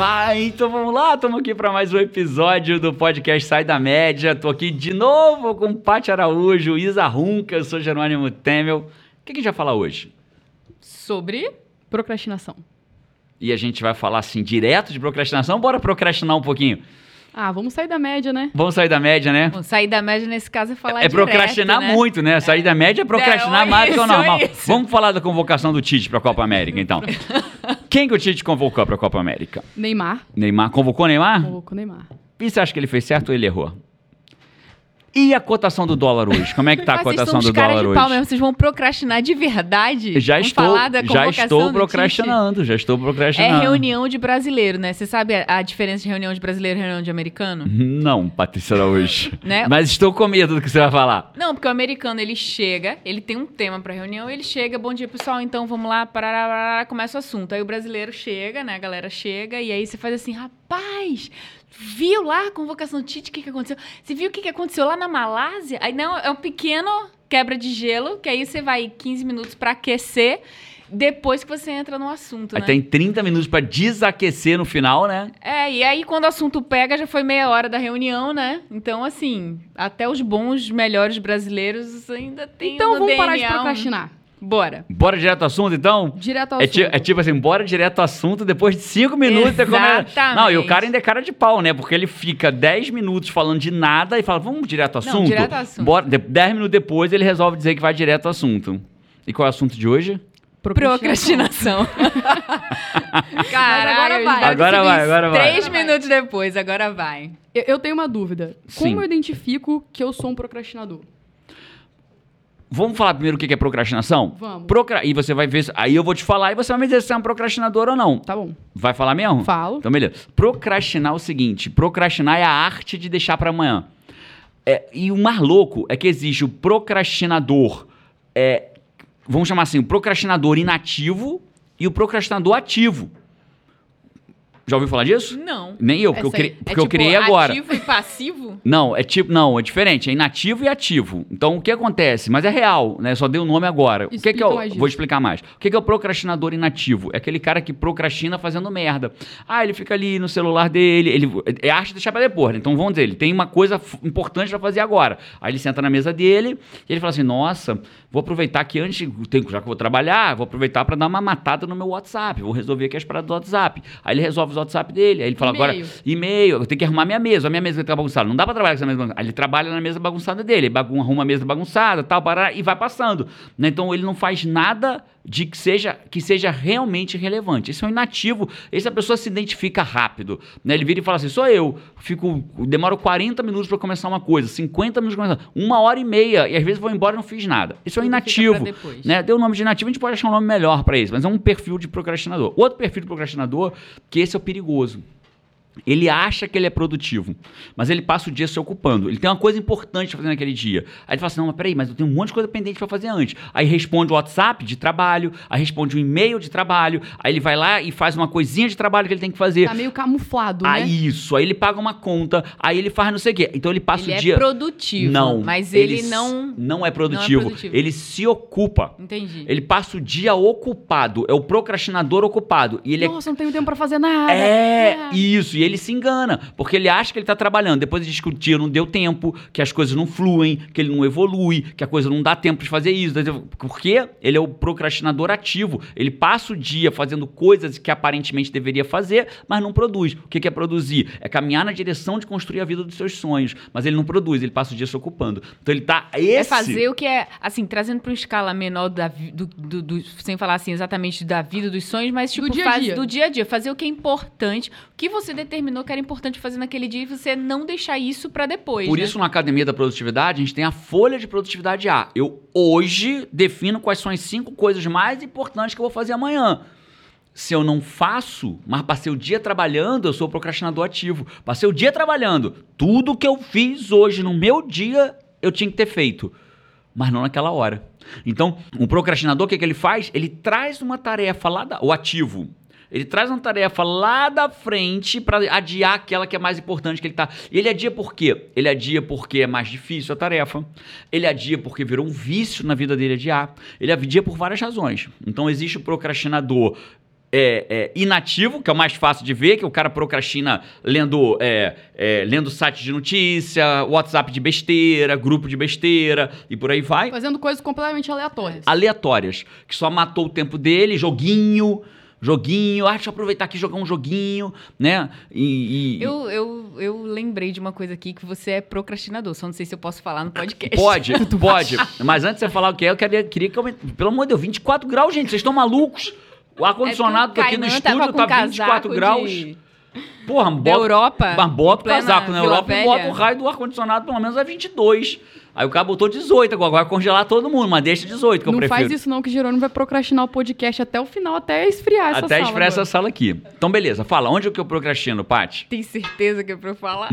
Ah, então vamos lá, estamos aqui para mais um episódio do podcast Sai da Média. Tô aqui de novo com Paty Araújo, Isa Runca, eu sou Jerônimo Temel. O que a gente vai falar hoje? Sobre procrastinação. E a gente vai falar assim, direto de procrastinação? Bora procrastinar um pouquinho. Ah, vamos sair da média, né? Vamos sair da média, né? Bom, sair da média nesse caso é falar É direto, procrastinar né? muito, né? Sair da média é procrastinar É, mais do que o isso, normal. isso. Vamos falar da convocação do Tite para a Copa América, então. Quem que o Tite convocou para a Copa América? Neymar. Neymar. Convocou Neymar? Convocou Neymar. E você acha que ele fez certo ou ele errou? E a cotação do dólar hoje? Como é que tá a cotação do dólar pau hoje? mesmo, vocês vão procrastinar de verdade? Já Vamos estou, já estou do procrastinando, já estou procrastinando. É reunião de brasileiro, né? Você sabe a, a diferença de reunião de brasileiro e reunião de americano? Não, Patrícia Araújo. Né? Mas estou com medo do que você vai falar. Não, porque o americano, ele chega, ele tem um tema pra reunião, ele chega, bom dia, pessoal, então vamos lá, parará, parará, começa o assunto. Aí o brasileiro chega, né, a galera chega, e aí você faz assim, rapaz, viu lá a convocação do Tite, o que que aconteceu? Você viu o que que aconteceu lá na Malásia? Aí não, é um pequeno quebra de gelo, que aí você vai 15 minutos pra aquecer, depois que você entra no assunto, Aí né? tem 30 minutos para desaquecer no final, né? É, e aí quando o assunto pega, já foi meia hora da reunião, né? Então, assim, até os bons, melhores brasileiros ainda tem Então vamos parar de DNA um- procrastinar. Bora. Bora direto ao assunto, então? Direto ao É, assunto. é tipo assim, bora direto ao assunto, depois de 5 minutos você começa. Exatamente. Não, e o cara ainda é cara de pau, né? Porque ele fica 10 minutos falando de nada e fala, vamos direto ao Não, assunto? direto ao assunto. Bora, 10 minutos depois ele resolve dizer que vai direto ao assunto. E qual é o assunto de hoje? Procrastinação. Caralho, agora vai. Agora vai, agora vai. Três minutos depois, agora vai. Eu, eu tenho uma dúvida. Sim. Como eu identifico que eu sou um procrastinador? Vamos falar primeiro o que é procrastinação? Vamos. Procra... E você vai ver. Aí eu vou te falar e você vai me dizer se é um procrastinador ou não. Tá bom. Vai falar mesmo? Falo. Então, beleza. Procrastinar é o seguinte: procrastinar é a arte de deixar pra amanhã. É, e o mais louco é que existe o procrastinador. É, vamos chamar assim, o procrastinador inativo e o procrastinador ativo. Já ouviu falar disso? Não. Nem eu, porque, eu, Essa cri... aí. porque é eu tipo criei agora. ativo e passivo? Não, é tipo, não, é diferente, é inativo e ativo. Então o que acontece? Mas é real, né? Só dei o nome agora. o que que é Explica o, mais vou explicar mais. O que que é o procrastinador inativo? É aquele cara que procrastina fazendo merda. Ah, ele fica ali no celular dele, ele é arte de deixar pra depois. né? Então vamos dizer, ele tem uma coisa importante pra fazer agora. Aí ele senta na mesa dele e ele fala assim: "Nossa, vou aproveitar que antes, já que eu vou trabalhar, vou aproveitar pra dar uma matada no meu WhatsApp, vou resolver aqui as paradas do WhatsApp". Aí ele resolve o WhatsApp dele, aí ele fala agora E-mail. eu tenho que arrumar minha mesa, a minha mesa que tá bagunçada. Não dá pra trabalhar com essa mesa bagunçada. Aí ele trabalha na mesa bagunçada dele, ele bagun- arruma a mesa bagunçada, tal, pará, e vai passando. né? Então ele não faz nada de que seja, que seja realmente relevante. Esse é um inativo, essa pessoa se identifica rápido. Né? Ele vira e fala assim: sou eu, fico, demoro 40 minutos pra começar uma coisa, 50 minutos pra começar, uma hora e meia, e às vezes vou embora e não fiz nada. Isso é um inativo. Né? Deu o nome de inativo, a gente pode achar um nome melhor pra isso, mas é um perfil de procrastinador. Outro perfil de procrastinador, que esse é o perigoso. Ele acha que ele é produtivo, mas ele passa o dia se ocupando. Ele tem uma coisa importante pra fazer naquele dia. Aí ele fala assim: não, mas peraí, mas eu tenho um monte de coisa pendente pra fazer antes. Aí responde o WhatsApp de trabalho, aí responde o e-mail de trabalho, aí ele vai lá e faz uma coisinha de trabalho que ele tem que fazer. Tá meio camuflado, né? Aí isso, aí ele paga uma conta, aí ele faz não sei o quê. Então ele passa ele o dia. é produtivo. não, Mas ele, s- não. não é produtivo. produtivo. Ele se ocupa. Entendi. Ele passa o dia ocupado. É o procrastinador ocupado. E ele é Nossa, não tenho tempo pra fazer nada. é, isso, e ele se engana, porque ele acha que ele tá trabalhando, depois ele diz que o dia não deu tempo, que as coisas não fluem, que ele não evolui, que a coisa não dá tempo de fazer isso. Porque ele é o procrastinador ativo, ele passa o dia fazendo coisas que aparentemente deveria fazer, mas não produz. O que é produzir? É caminhar na direção de construir a vida dos seus sonhos, mas ele não produz, ele passa o dia se ocupando. Então ele tá esse É fazer o que é, assim, trazendo para uma escala menor da, do, do- do- sem falar assim exatamente da vida, dos sonhos, mas tipo, dia a faz- dia. do dia a dia, fazer o que é importante, o que você determinou que era importante fazer naquele dia e você não deixar isso para depois. Por né? isso, na Academia da Produtividade, a gente tem a folha de produtividade A. Eu hoje defino quais são as cinco coisas mais importantes que eu vou fazer amanhã. Se eu não faço, mas passei o dia trabalhando, eu sou procrastinador ativo. Passei o dia trabalhando. Tudo que eu fiz hoje no meu dia eu tinha que ter feito, mas não naquela hora. Então, o procrastinador, o que, que ele faz? Ele traz uma tarefa lá, da, o ativo, ele traz uma tarefa lá da frente para adiar aquela que é mais importante que ele tá. E ele adia por quê? Ele adia porque é mais difícil a tarefa. Ele adia porque virou um vício na vida dele adiar. Ele adia por várias razões. Então existe o procrastinador é, é, inativo, que é o mais fácil de ver, que o cara procrastina lendo, é, é, lendo site de notícia, WhatsApp de besteira, grupo de besteira e por aí vai. Fazendo coisas completamente aleatórias. Aleatórias, que só matou o tempo dele, joguinho, joguinho, ah, deixa eu aproveitar aqui e jogar um joguinho, né? E, e- Eu, eu, eu lembrei de uma coisa aqui que você é procrastinador. Só não sei se eu posso falar no podcast. Pode, pode. Mas antes de você falar o que é, eu queria, queria que eu... Pelo amor de Deus, 24 graus, gente, vocês estão malucos? O ar-condicionado É o aqui no estúdio tá 24 casaco graus. de- Porra, Da bota, Europa. mas bota o casaco na Vila Europa e Velha. bota o raio do ar-condicionado pelo menos a 22. Aí o cara botou 18, agora vai congelar todo mundo, mas deixa 18 que eu não prefiro. faz isso não, que Jerônimo vai procrastinar o podcast até o final, até esfriar essa Até sala expressa agora. essa sala aqui. Então beleza, fala, onde é que eu procrastino, Paty? Tem certeza que é pra eu falar?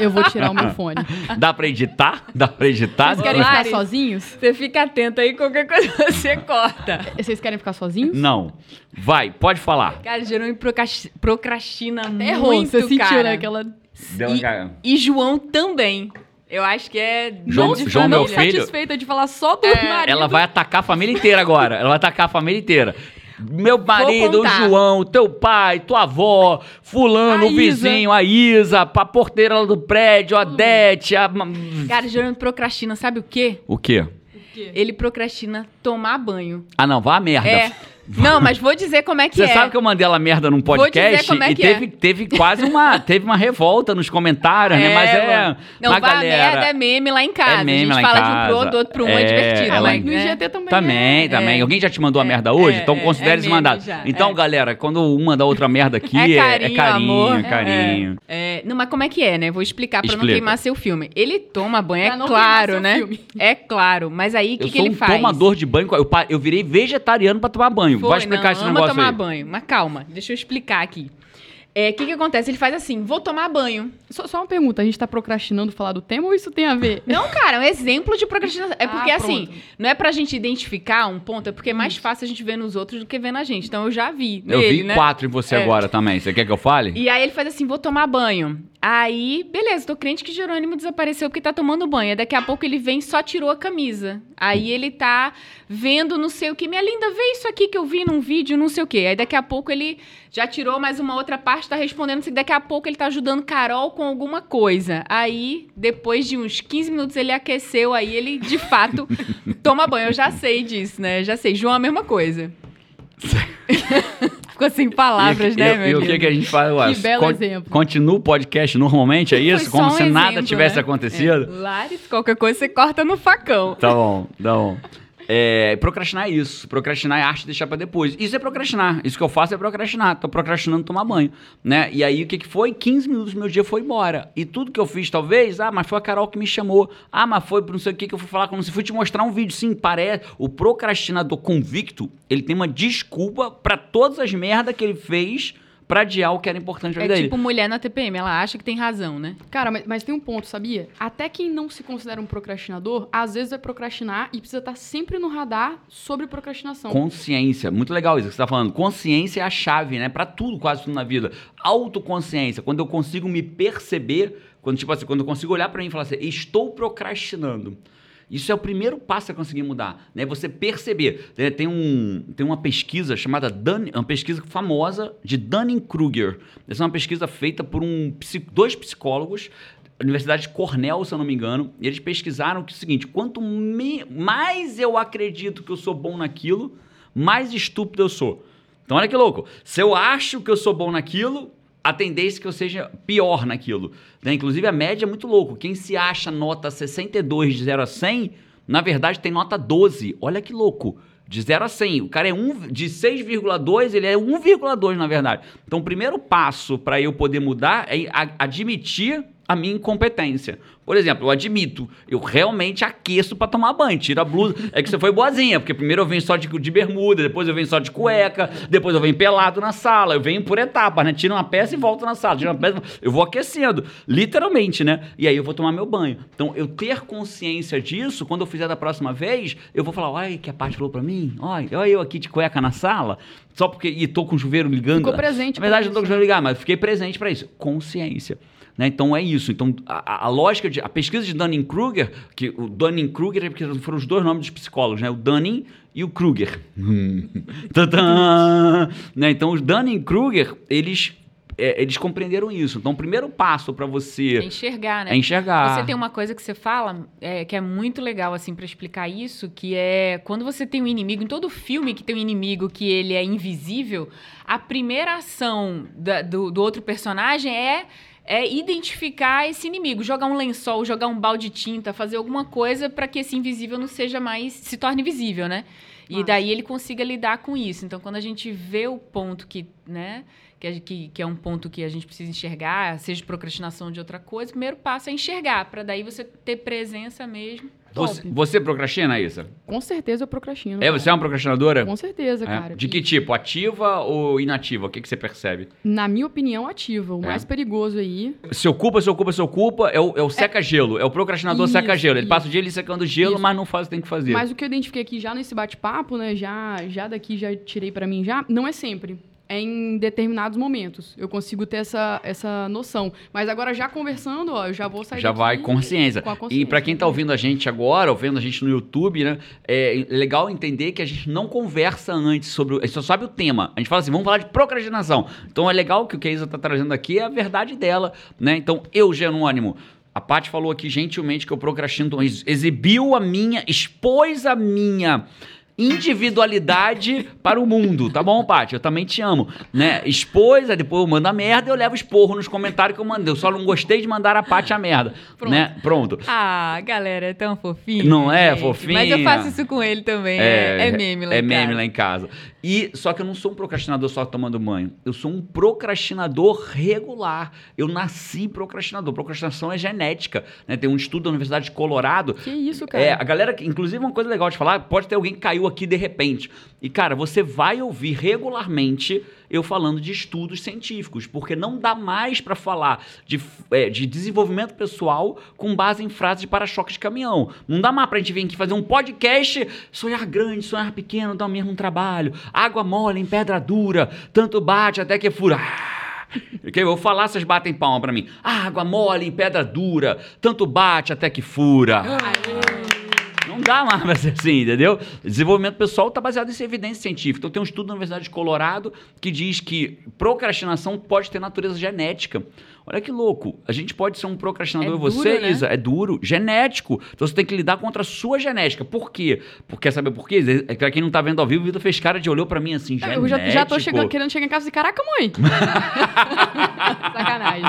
Eu vou tirar o meu fone. Dá pra editar? Dá pra editar? Vocês querem ficar sozinhos? Você fica atento aí, qualquer coisa você corta. Vocês querem ficar sozinhos? Não. Vai, pode falar. Cara, Jerônimo procras- procrastina Errou, muito, você sentiu, cara. né? Aquela... E-. E João também. Eu acho que é João- de João, meu filho- satisfeita de falar só do É, marido. Ela vai atacar a família inteira agora. Ela vai atacar a família inteira. Meu marido, o. João, teu pai, tua avó, fulano, A o vizinho, a Isa, a porteira lá do prédio, a Dete, a... Cara, Jerônimo procrastina, sabe o quê? O quê? Ele procrastina tomar banho. Ah, não, vá a merda. É. Não, mas vou dizer como é que Você é. sabe que eu mandei ela merda num dizer podcast como é e que teve, é. teve quase uma, teve uma revolta nos comentários, né? Mas é mano. Não, vá a galera... merda é meme lá em casa. É meme a lá gente em fala de um casa. pro outro, do outro pro um, é, É, divertido. ela- né? No IGT também Também, é. também. É. Alguém já te mandou a É, merda hoje? é, então é, considere é esse meme mandado. já, Então, é. galera, quando uma dá outra merda aqui, É é, carinho, é carinho, amor. é carinho. É, não, mas como é que é, né? Vou explicar pra não Explica. queimar seu filme. Ele toma banho, é não claro, né? É claro. Mas aí, o que, eu que sou ele um faz? tomador de banho. Eu, eu virei vegetariano pra tomar banho. Foi, Vai explicar não, esse ama negócio tomar aí. banho. Mas calma, deixa eu explicar aqui. É, O que, que acontece? Ele faz assim, vou tomar banho. Só, só uma pergunta, a gente tá procrastinando falar do tema ou isso tem a ver? Não, cara, é um exemplo de procrastinação. É porque, Ah, assim, não é pra gente identificar um ponto, é porque é mais fácil a gente ver nos outros do que ver na gente. Então eu já vi Eu nele, vi né? quatro em você É. agora também. Você quer que eu fale? E aí ele faz assim, vou tomar banho. Aí, beleza, tô crente que Jerônimo desapareceu porque tá tomando banho. Aí daqui a pouco ele vem e só tirou a camisa. Aí ele tá vendo não sei o que. Minha linda, vê isso aqui que eu vi num vídeo, não sei o que. Aí daqui a pouco ele já tirou mais uma outra parte, tá respondendo. sei, Daqui a pouco ele tá ajudando Carol com alguma coisa. Aí, depois de uns 15 minutos, ele aqueceu. Aí ele, de fato, toma banho. Eu já sei disso, né? Eu já sei. João, a mesma coisa. Ficou sem palavras, e, né, e- meu e o que, que a gente faz agora? Que belo exemplo. Continua o podcast normalmente, é isso? Como um se nada exemplo, tivesse né? acontecido? É. Lares, qualquer coisa você corta no facão. Tá bom, tá bom. É, procrastinar é isso. Procrastinar é arte de deixar pra depois. Isso é procrastinar. Isso que eu faço é procrastinar. Tô procrastinando tomar banho, né? E aí o que que foi? 15 minutos do meu dia foi embora. E tudo que eu fiz, talvez, ah, mas foi a Carol que me chamou. Ah, mas foi por não sei o que que eu fui falar com você. Fui te mostrar um vídeo. Sim, parece. O procrastinador convicto, ele tem uma desculpa pra todas as merdas que ele fez pra adiar o que era importante na É vida tipo dele. mulher na TPM, ela acha que tem razão, né? Cara, mas, mas tem um ponto, sabia? Até quem não se considera um procrastinador, às vezes vai procrastinar e precisa estar sempre no radar sobre procrastinação. Consciência, muito legal isso que você tá falando. Consciência é a chave, né? Pra tudo, quase tudo na vida. Autoconsciência, quando eu consigo me perceber, quando tipo assim, quando eu consigo olhar pra mim e falar assim, estou procrastinando. Isso é o primeiro passo a conseguir mudar, né? Você perceber. né? Tem, um, tem uma pesquisa chamada Dun, uma pesquisa famosa de Dunning-Kruger. Essa é uma pesquisa feita por um, dois psicólogos Universidade de Cornell, se eu não me engano, e eles pesquisaram que é o seguinte: quanto me- mais eu acredito que eu sou bom naquilo, mais estúpido eu sou. Então, olha que louco. Se eu acho que eu sou bom naquilo, a tendência é que eu seja pior naquilo. né? Inclusive, a média é muito louco. Quem se acha nota 62 de 0 a 100, na verdade tem nota 12. Olha que louco. De 0 a 100. O cara é um, de 6,2, ele é 1,2 na verdade. Então, o primeiro passo para eu poder mudar é admitir a minha incompetência. Por exemplo, eu admito, eu realmente aqueço pra tomar banho, tiro a blusa. É que você foi boazinha, porque primeiro eu venho só de, de bermuda, depois eu venho só de cueca, depois eu venho pelado na sala, eu venho por etapas, né? Tiro uma peça e volto na sala, tiro uma peça, eu vou aquecendo, literalmente, né? E aí eu vou tomar meu banho. Então, eu ter consciência disso, quando eu fizer da próxima vez, eu vou falar, olha que a parte falou pra mim, olha, olha eu aqui de cueca na sala, só porque, e tô com o chuveiro ligando. Ficou presente Na verdade, pra não tô com o chuveiro ligado, mas fiquei presente pra isso. Consciência. Né? Então é isso. Então a, a- lógica de a pesquisa de Dunning-Kruger, que o Dunning-Kruger é porque foram os dois nomes dos psicólogos, né? O Dunning e o Kruger. Né? Então os Dunning-Kruger eles é, eles compreenderam isso. Então o primeiro passo para É você enxergar, né? é enxergar. Você tem uma coisa que você fala é, que é muito legal, assim, pra explicar isso, que é quando você tem um inimigo, em todo filme que tem um inimigo que ele é invisível, a primeira ação da- do, do outro personagem é, é identificar esse inimigo, jogar um lençol, jogar um balde de tinta, fazer alguma coisa pra que esse invisível não seja mais, se torne visível, né? E Massa. daí ele consiga lidar com isso. Então, quando a gente vê o ponto que, né, que, que, que é um ponto que a gente precisa enxergar, seja procrastinação de outra coisa, o primeiro passo é enxergar, para daí você ter presença mesmo. Você, você procrastina, Isa? Com certeza eu procrastino. É, você é uma procrastinadora? Com certeza, É? cara. De que tipo? Ativa ou inativa? O que, que você percebe? Na minha opinião, ativa. O É. mais perigoso aí. Se ocupa, se ocupa, se ocupa, é o, é o seca-gelo. É o procrastinador seca-gelo. Ele isso. passa o dia ele secando gelo, Isso. mas não faz o que tem que fazer. Mas o que eu identifiquei aqui já nesse bate-papo, né? Já, já daqui já tirei pra mim já, não é sempre. É em determinados momentos. Eu consigo ter essa, essa noção. Mas agora já conversando, ó, eu já vou sair Já vai consciência. com a E consciência. pra quem tá ouvindo a gente agora, ou vendo a gente no YouTube, né? É legal entender que a gente não conversa antes sobre. o- A gente só sabe o tema. A gente fala assim, vamos falar de procrastinação. Então é legal que o que a Isa tá trazendo aqui é a verdade dela, né? Então, eu, Jerônimo. A Paty falou aqui gentilmente que eu procrastino, ex- exibiu a minha, expôs a minha individualidade para o mundo, tá bom, Paty? Eu também te amo, né? Expôs, aí depois eu mando a merda eu levo esporro nos comentários que eu mandei. Eu só não gostei de mandar a Paty a merda, Pronto. né? Pronto. Ah, galera, é tão fofinho. Não é gente. fofinha? Mas eu faço isso com ele também. É, é meme lá É em meme casa. lá em casa. E só que eu não sou um procrastinador só tomando banho. Eu sou um procrastinador regular. Eu nasci procrastinador. Procrastinação é genética. né? Tem um estudo da Universidade de Colorado Que isso, cara? é, a galera, inclusive uma coisa legal de falar, pode ter alguém que caiu aqui de repente. E, cara, você vai ouvir regularmente eu falando de estudos científicos, porque não dá mais pra falar de, é, de desenvolvimento pessoal com base em frases de para-choque de caminhão. Não dá mais pra gente vir aqui fazer um podcast, sonhar grande, sonhar pequeno, dá o mesmo trabalho. Água mole em pedra dura, tanto bate até que fura. Ah, eu vou falar, vocês batem palma pra mim. Água mole em pedra dura, tanto bate até que fura. Não dá mais pra ser assim, entendeu? Desenvolvimento pessoal está baseado em evidência científica. Então tem um estudo na Universidade de Colorado que diz que procrastinação pode ter natureza genética. Olha que louco. A gente pode ser um procrastinador, É você, duro, né? Isa, é duro, genético. Então você tem que lidar contra a sua genética. Por quê? Porque quer saber por quê? É, Pra quem não tá vendo ao vivo, o Vitor fez cara de olhou pra mim assim, genético. Eu já, já tô chegando, querendo chegar em casa e caraca, mãe! Sacanagem.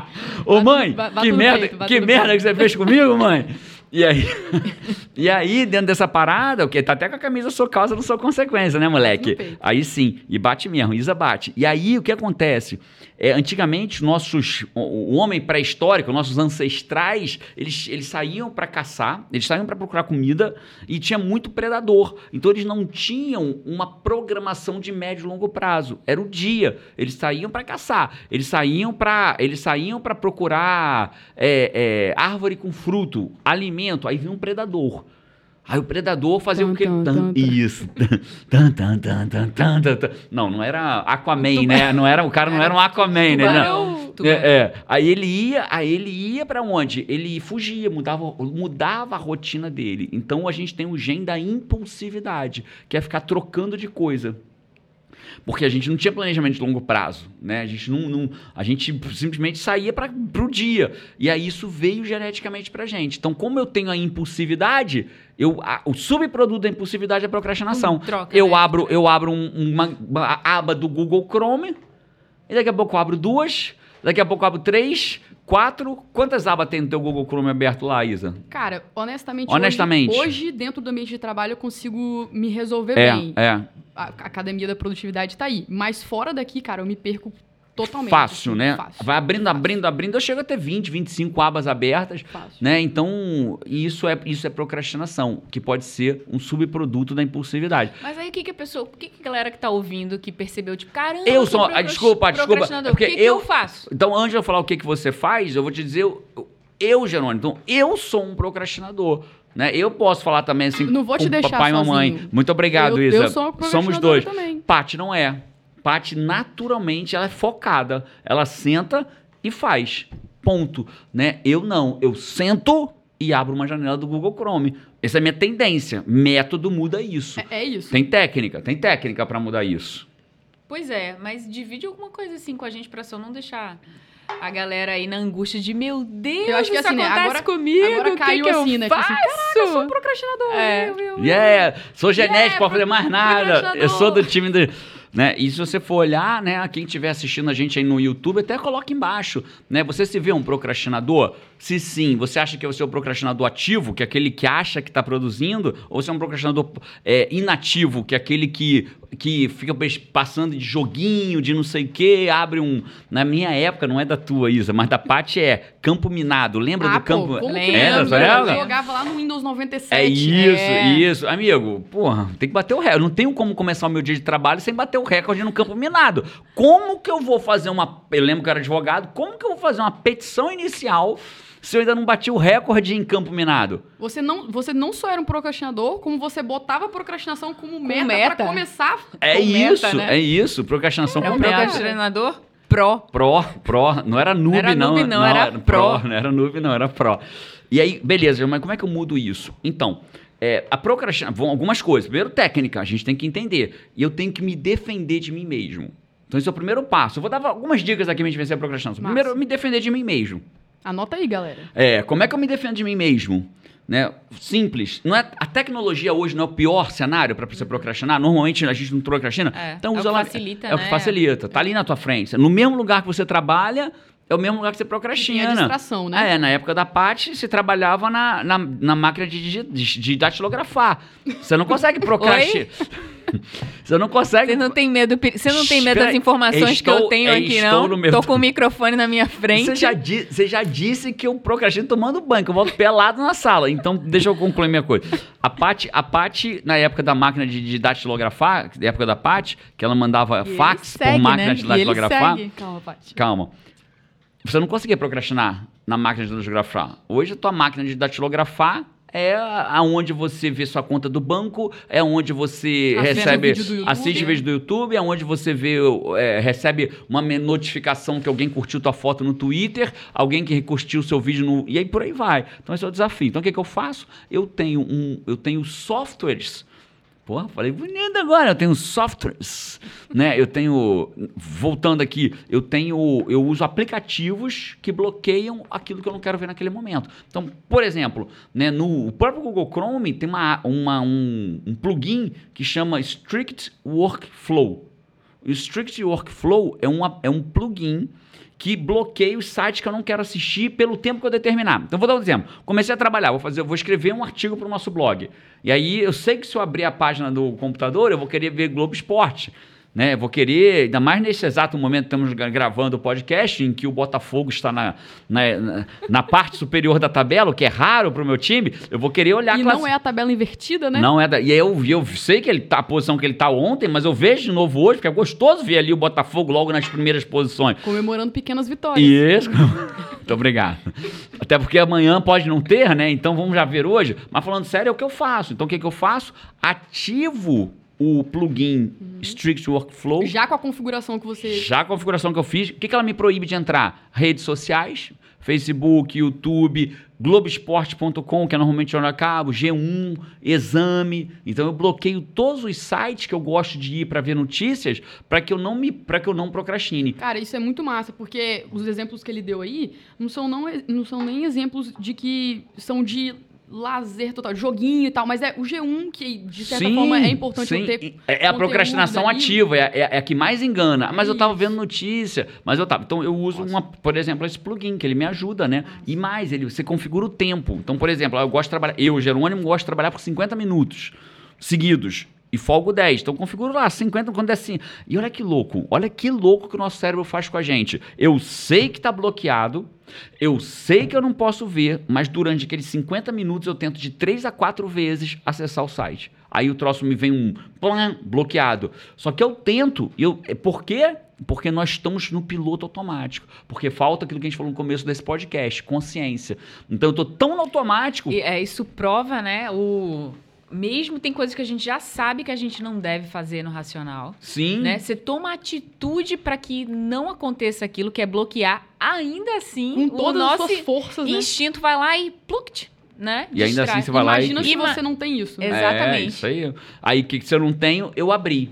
Ô Bato- mãe, ba- bato que merda, peito, bato que merda que você fez comigo, mãe? E aí, e aí, dentro dessa parada, o que tá até com a camisa sou causa, não sou consequência, né, moleque? Aí sim, e bate mesmo, Isa bate. E aí o que acontece? É, antigamente, nossos, o, homem pré-histórico, nossos ancestrais, eles, eles saíam para caçar, eles saíam para procurar comida e tinha muito predador. Então eles não tinham uma programação de médio e longo prazo. Era o dia. Eles saíam para caçar. Eles saíam para eles saíam para procurar é, é, árvore com fruto, alimento. Aí vinha um predador. Aí o predador fazia o quê? Isso. Tan, tan, tan, tan, tan, tan. Não, não era Aquaman, né? Não era, o cara não era um Aquaman, né? Não. É, é. Aí ele ia, aí ele ia para onde? Ele fugia, mudava, mudava a rotina dele. Então a gente tem o gen da impulsividade, que é ficar trocando de coisa. Porque a gente não tinha planejamento de longo prazo, né? A gente não, não- a gente simplesmente saía para o dia. E aí isso veio geneticamente pra gente. Então, como eu tenho a impulsividade, eu, a- o subproduto da impulsividade é a procrastinação. Hum, troca, eu né? abro, eu abro um- uma, uma aba do Google Chrome, e daqui a pouco eu abro duas, daqui a pouco eu abro três, quatro. Quantas abas tem no teu Google Chrome aberto lá, Isa? Cara, honestamente, Honestamente. Hoje, hoje, dentro do ambiente de trabalho, eu consigo me resolver É, bem. é. A a academia da produtividade tá aí. Mas fora daqui, cara, eu me perco Totalmente. fácil, assim, né? Fácil. Vai abrindo, abrindo, abrindo, eu chego a ter 20, 25 abas abertas, Fácil. né? Então, isso é, isso é procrastinação, que pode ser um subproduto da impulsividade. Mas aí o que, que a pessoa. O que, que a galera que tá ouvindo que percebeu, tipo, caramba, Eu sou ah, procrast- desculpa, desculpa, procrastinador, é porque o que, que eu- eu faço? Então, antes de eu falar o que, que você faz, eu vou te dizer, eu, eu Jerônimo, então, eu sou um procrastinador. Né? Eu posso falar também assim Não vou te deixar papai e mamãe. sozinho. Muito obrigado, eu, Isa. eu sou uma Somos dois. também. Paty não é. Paty, naturalmente, ela é focada. Ela senta e faz. Ponto. Né? Eu não. Eu sento e abro uma janela do Google Chrome. Essa é a minha tendência. Método muda isso. É, é isso. Tem técnica, tem técnica pra mudar isso. Pois é, mas divide alguma coisa assim com a gente pra só não deixar a galera aí na angústia de meu Deus, Eu acho que isso assim, né, acontece agora- comigo, agora o que caiu que eu assim, né, tipo assim, faço? Eu sou um procrastinador. É. eu- eu- Yeah, sou genético, Yeah, pode fazer mais nada. procrastinador. Eu sou do time do. Né? E se você for olhar, né, quem estiver assistindo a gente aí no YouTube, até coloca embaixo. Né? Você se vê um procrastinador? Se sim, você acha que você é o procrastinador ativo, que é aquele que acha que está produzindo, ou você é um procrastinador é, inativo, que é aquele que, que fica passando de joguinho, de não sei o quê, abre um. Na minha época, não é da tua, Isa, mas da Paty é campo minado. Lembra Ah, do campo? pô, como que Lembra, lembro? lembra? Eu jogava lá no Windows 97. É isso, É. isso. Amigo, porra, tem que bater o recorde. Não tenho como começar o meu dia de trabalho sem bater o recorde no campo minado. Como que eu vou fazer uma. Eu lembro que eu era advogado, como que eu vou fazer uma petição inicial se eu ainda não bati o recorde em campo minado? Você não, você não só era um procrastinador, como você botava a procrastinação como meta, meta. pra começar. É Com meta, isso, né? é isso. Procrastinação É um com meta. procrastinador pró. Pro, pro, não era noob, era não. noob, não, era pro. Não era noob, não, era pro. E aí, beleza, mas como é que eu mudo isso? Então, é, a procrastinação, vão algumas coisas. Primeiro, técnica, a gente tem que entender. E eu tenho que me defender de mim mesmo. Então, esse é o primeiro passo. Eu vou dar algumas dicas aqui pra gente vencer a procrastinação. Massa. Primeiro, me defender de mim mesmo. Anota aí, galera. É, como é que eu me defendo de mim mesmo? Né? Simples. Não é, a tecnologia hoje não é o pior cenário para você procrastinar. Normalmente a gente não procrastina. É, então é o usa que lá. facilita, é o que né? facilita. Tá ali na tua frente. No mesmo lugar que você trabalha, é o mesmo lugar que você procrastina. distração, né? É, na época da Paty, você trabalhava na, na, na máquina de, de, de datilografar. Você não consegue procrastinar. você não consegue. Você não tem medo, você não tem medo das informações que eu estou- tenho é, aqui, estou não? no meu- Tô com o microfone na minha frente. Você já, di- você já disse que eu procrastino tomando banho, que eu volto pelado na sala. Então, deixa eu concluir minha coisa. A Paty, a Paty na época da máquina de, de datilografar, na época da Paty, que ela mandava E fax segue, por máquina né? de datilografar. Calma, Paty. Calma. Você não conseguia procrastinar na máquina de datilografar. Hoje, a tua máquina de datilografar é aonde você vê sua conta do banco, é onde você Assiste recebe, vídeo assiste vídeo do YouTube, é onde você vê, é, recebe uma notificação que alguém curtiu tua foto no Twitter, alguém que curtiu o seu vídeo no e aí por aí vai. Então esse é o desafio. Então o que, que eu faço? Eu tenho um, eu tenho softwares Porra, falei bonito agora. Eu tenho softwares, né? Eu tenho, voltando aqui, eu tenho, eu uso aplicativos que bloqueiam aquilo que eu não quero ver naquele momento. Então, por exemplo, né, no próprio Google Chrome tem uma, uma- um, um plugin que chama Strict Workflow. O Strict Workflow é, uma, é um plugin que bloqueia os sites que eu não quero assistir pelo tempo que eu determinar. Então, vou dar um exemplo. Comecei a trabalhar, vou, fazer, vou escrever um artigo para o nosso blog. E aí, eu sei que se eu abrir a página do computador, eu vou querer ver Globo Esporte. Né? Vou querer, ainda mais nesse exato momento que estamos gra- gravando o podcast, em que o Botafogo está na, na, na- parte superior da tabela, o que é raro para o meu time, eu vou querer olhar E não é a tabela invertida, né? não é da, e eu, eu sei que ele tá a posição que ele tá ontem, mas eu vejo de novo hoje, porque é gostoso ver ali o Botafogo logo nas primeiras posições. Comemorando pequenas vitórias. Isso. Muito obrigado. Até porque amanhã pode não ter, né? Então vamos já ver hoje. Mas falando sério, é o que eu faço. Então o que, que eu faço? Ativo o plugin Strict Workflow. Já com a configuração que você. Já a configuração que eu fiz, o que, que ela me proíbe de entrar? Redes sociais, Facebook, YouTube, Globoesporte.com, que é normalmente jornal a cabo, G1, Exame. Então eu bloqueio todos os sites que eu gosto de ir para ver notícias, para que eu não me, para que eu não procrastine. Cara, isso é muito massa, porque os exemplos que ele deu aí não são, não, não são nem exemplos de que são de lazer total, joguinho e tal, mas é o G1 que, de certa forma, é importante sim. ter. É, é a procrastinação ali. ativa, é, é- é a que mais engana. Mas eu tava vendo notícia, mas eu tava. Então eu uso, uma, por exemplo, esse plugin, que ele me ajuda, né? E mais, ele, você configura o tempo. Então, por exemplo, eu gosto de trabalhar. Eu, Jerônimo, gosto de trabalhar por 50 minutos seguidos. E folgo 10. Então configuro lá 50 quando é assim. E olha que louco, olha que louco que o nosso cérebro faz com a gente. Eu sei que está bloqueado, eu sei que eu não posso ver, mas durante aqueles 50 minutos eu tento de 3 a 4 vezes acessar o site. Aí o troço me vem um plan, bloqueado. Só que eu tento, eu, é, por quê? Porque nós estamos no piloto automático. Porque falta aquilo que a gente falou no começo desse podcast, consciência. Então eu tô tão no automático. E, é, isso prova, né, o mesmo tem coisas que a gente já sabe que a gente não deve fazer no racional. Sim. Né? Você toma atitude para que não aconteça aquilo que é bloquear. Ainda assim, Com o todas as nosso suas forças, né? instinto vai lá e pluct, né? E ainda Distrai. assim você vai lá e- Imagina se você não tem isso. Exato. Exatamente. É, isso aí. Aí o que, que se eu não tenho, eu abri.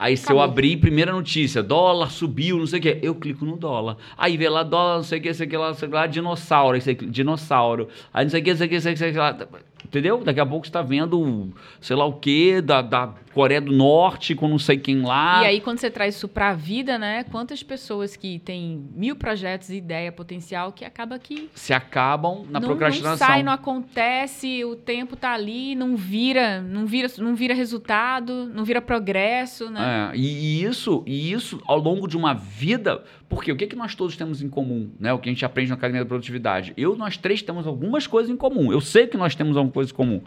Aí se eu Acabou. abrir, primeira notícia, dólar subiu, não sei o quê, eu clico no dólar. Aí vê lá dólar, não sei o que, não sei o que lá, não sei o que lá, dinossauro, aí você clica, dinossauro. Aí não sei o que, não sei o que, sei o que, não sei o que lá. Entendeu? Daqui a pouco você tá vendo, sei lá o quê, da, da Coreia do Norte, com não sei quem lá. E aí, quando você traz isso pra vida, né? Quantas pessoas que têm mil projetos ideia potencial que acaba que Se acabam na não, procrastinação. não sai, não acontece, o tempo tá ali, não vira, não vira, não vira resultado, não vira progresso, né? É, e, isso, e isso ao longo de uma vida, porque o que, que nós todos temos em comum, né? O que a gente aprende na Academia da Produtividade. Eu, nós três temos algumas coisas em comum. Eu sei que nós temos alguma coisa em comum.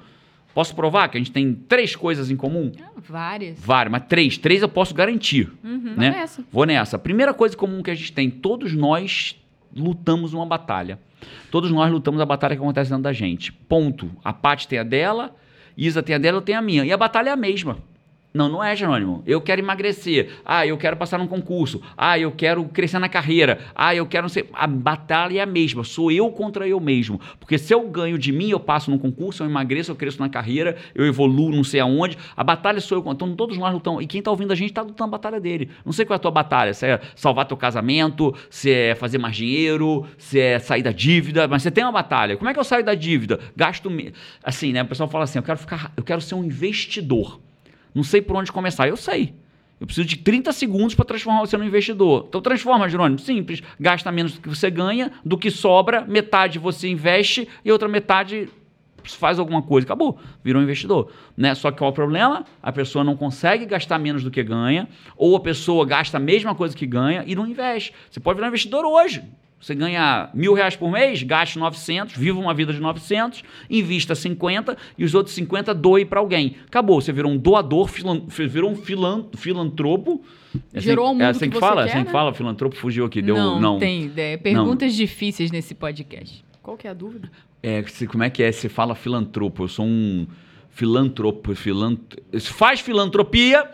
Posso provar que a gente tem três coisas em comum? Ah, Várias. Várias, mas três. Três eu posso garantir, Uhum. né? nessa. Vou nessa. Primeira coisa comum que a gente tem, todos nós lutamos uma batalha. Todos nós lutamos a batalha que acontece dentro da gente. Ponto. A Paty tem a dela, Isa tem a dela, eu tenho a minha. E a batalha é a mesma. Não, não é, Jerônimo. Eu quero emagrecer. Ah, eu quero passar num concurso. Ah, eu quero crescer na carreira. Ah, eu quero não sei. A batalha é a mesma. Sou eu contra eu mesmo. Porque se eu ganho de mim, eu passo num concurso, eu emagreço, eu cresço na carreira, eu evoluo não sei aonde. A batalha sou eu contra. Então todos nós lutamos. E quem tá ouvindo a gente tá lutando a batalha dele. Não sei qual é a tua batalha. Se é salvar teu casamento, se é fazer mais dinheiro, se é sair da dívida. Mas você tem uma batalha. Como é que eu saio da dívida? Gasto. Assim, né? O pessoal fala assim: eu quero ficar. Eu quero ser um investidor. Não sei por onde começar. Eu sei. Eu preciso de 30 segundos para transformar você num investidor. Então transforma, Jerônimo. Simples. Gasta menos do que você ganha, do que sobra, metade você investe e outra metade faz alguma coisa. Acabou. Virou um investidor. Né? Só que qual é o problema? A pessoa não consegue gastar menos do que ganha, ou a pessoa gasta a mesma coisa que ganha e não investe. Você pode virar um investidor hoje. Você ganha mil reais por mês, gaste 900, viva uma vida de 900, invista 50 e os outros 50 doe para alguém. Acabou, você virou um doador, filan- virou um filan- filantropo. É assim- Gerou ao mundo é assim que que, você fala? quer, assim que né? fala, filantropo fugiu aqui, deu não, não. tem ideia. Perguntas difíceis nesse podcast. Qual que é a dúvida? É, se- como é que é? Se fala filantropo, eu sou um filantropo, filant... faz filantropia,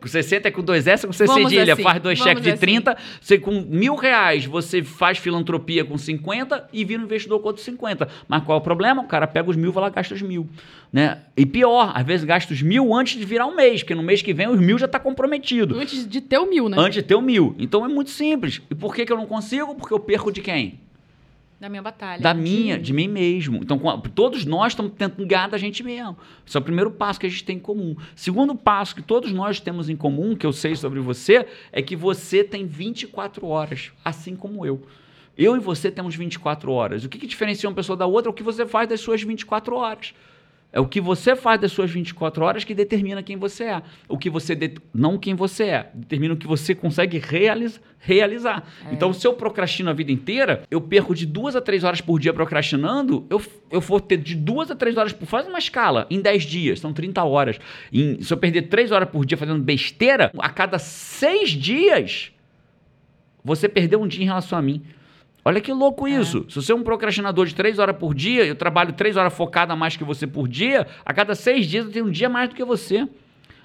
com 60 é com dois S, com C cedilha, assim, faz dois cheques de assim. 30, você com mil reais, você faz filantropia com 50 e vira um investidor com outros 50. Mas qual é o problema? O cara pega os mil e vai lá e gasta os mil. Né? E pior, às vezes gasta os mil antes de virar um mês, porque no mês que vem os mil já está comprometido. Antes de ter o mil, né? Antes de ter o mil. Então é muito simples. E por que, que eu não consigo? Porque eu perco de quem? Da minha batalha. Da minha, de mim mesmo. Então, todos nós estamos tentando ganhar da gente mesmo. Esse é o primeiro passo que a gente tem em comum. Segundo passo que todos nós temos em comum, que eu sei sobre você, é que você tem 24 horas, assim como eu. Eu e você temos 24 horas. O que, que diferencia uma pessoa da outra é o que você faz das suas 24 horas. É o que você faz das suas 24 horas que determina quem você é. O que você det- não quem você é, determina o que você consegue realiza- realizar. Então, se eu procrastino a vida inteira, eu perco de duas a três horas por dia procrastinando, eu, eu vou ter de duas a três horas por faz uma escala em 10 dias, são 30 horas. Em- se eu perder três horas por dia fazendo besteira, a cada seis dias você perdeu um dia em relação a mim. Olha que louco isso. Se você é um procrastinador de três horas por dia, eu trabalho três horas focada a mais que você por dia, a cada seis dias eu tenho um dia mais do que você.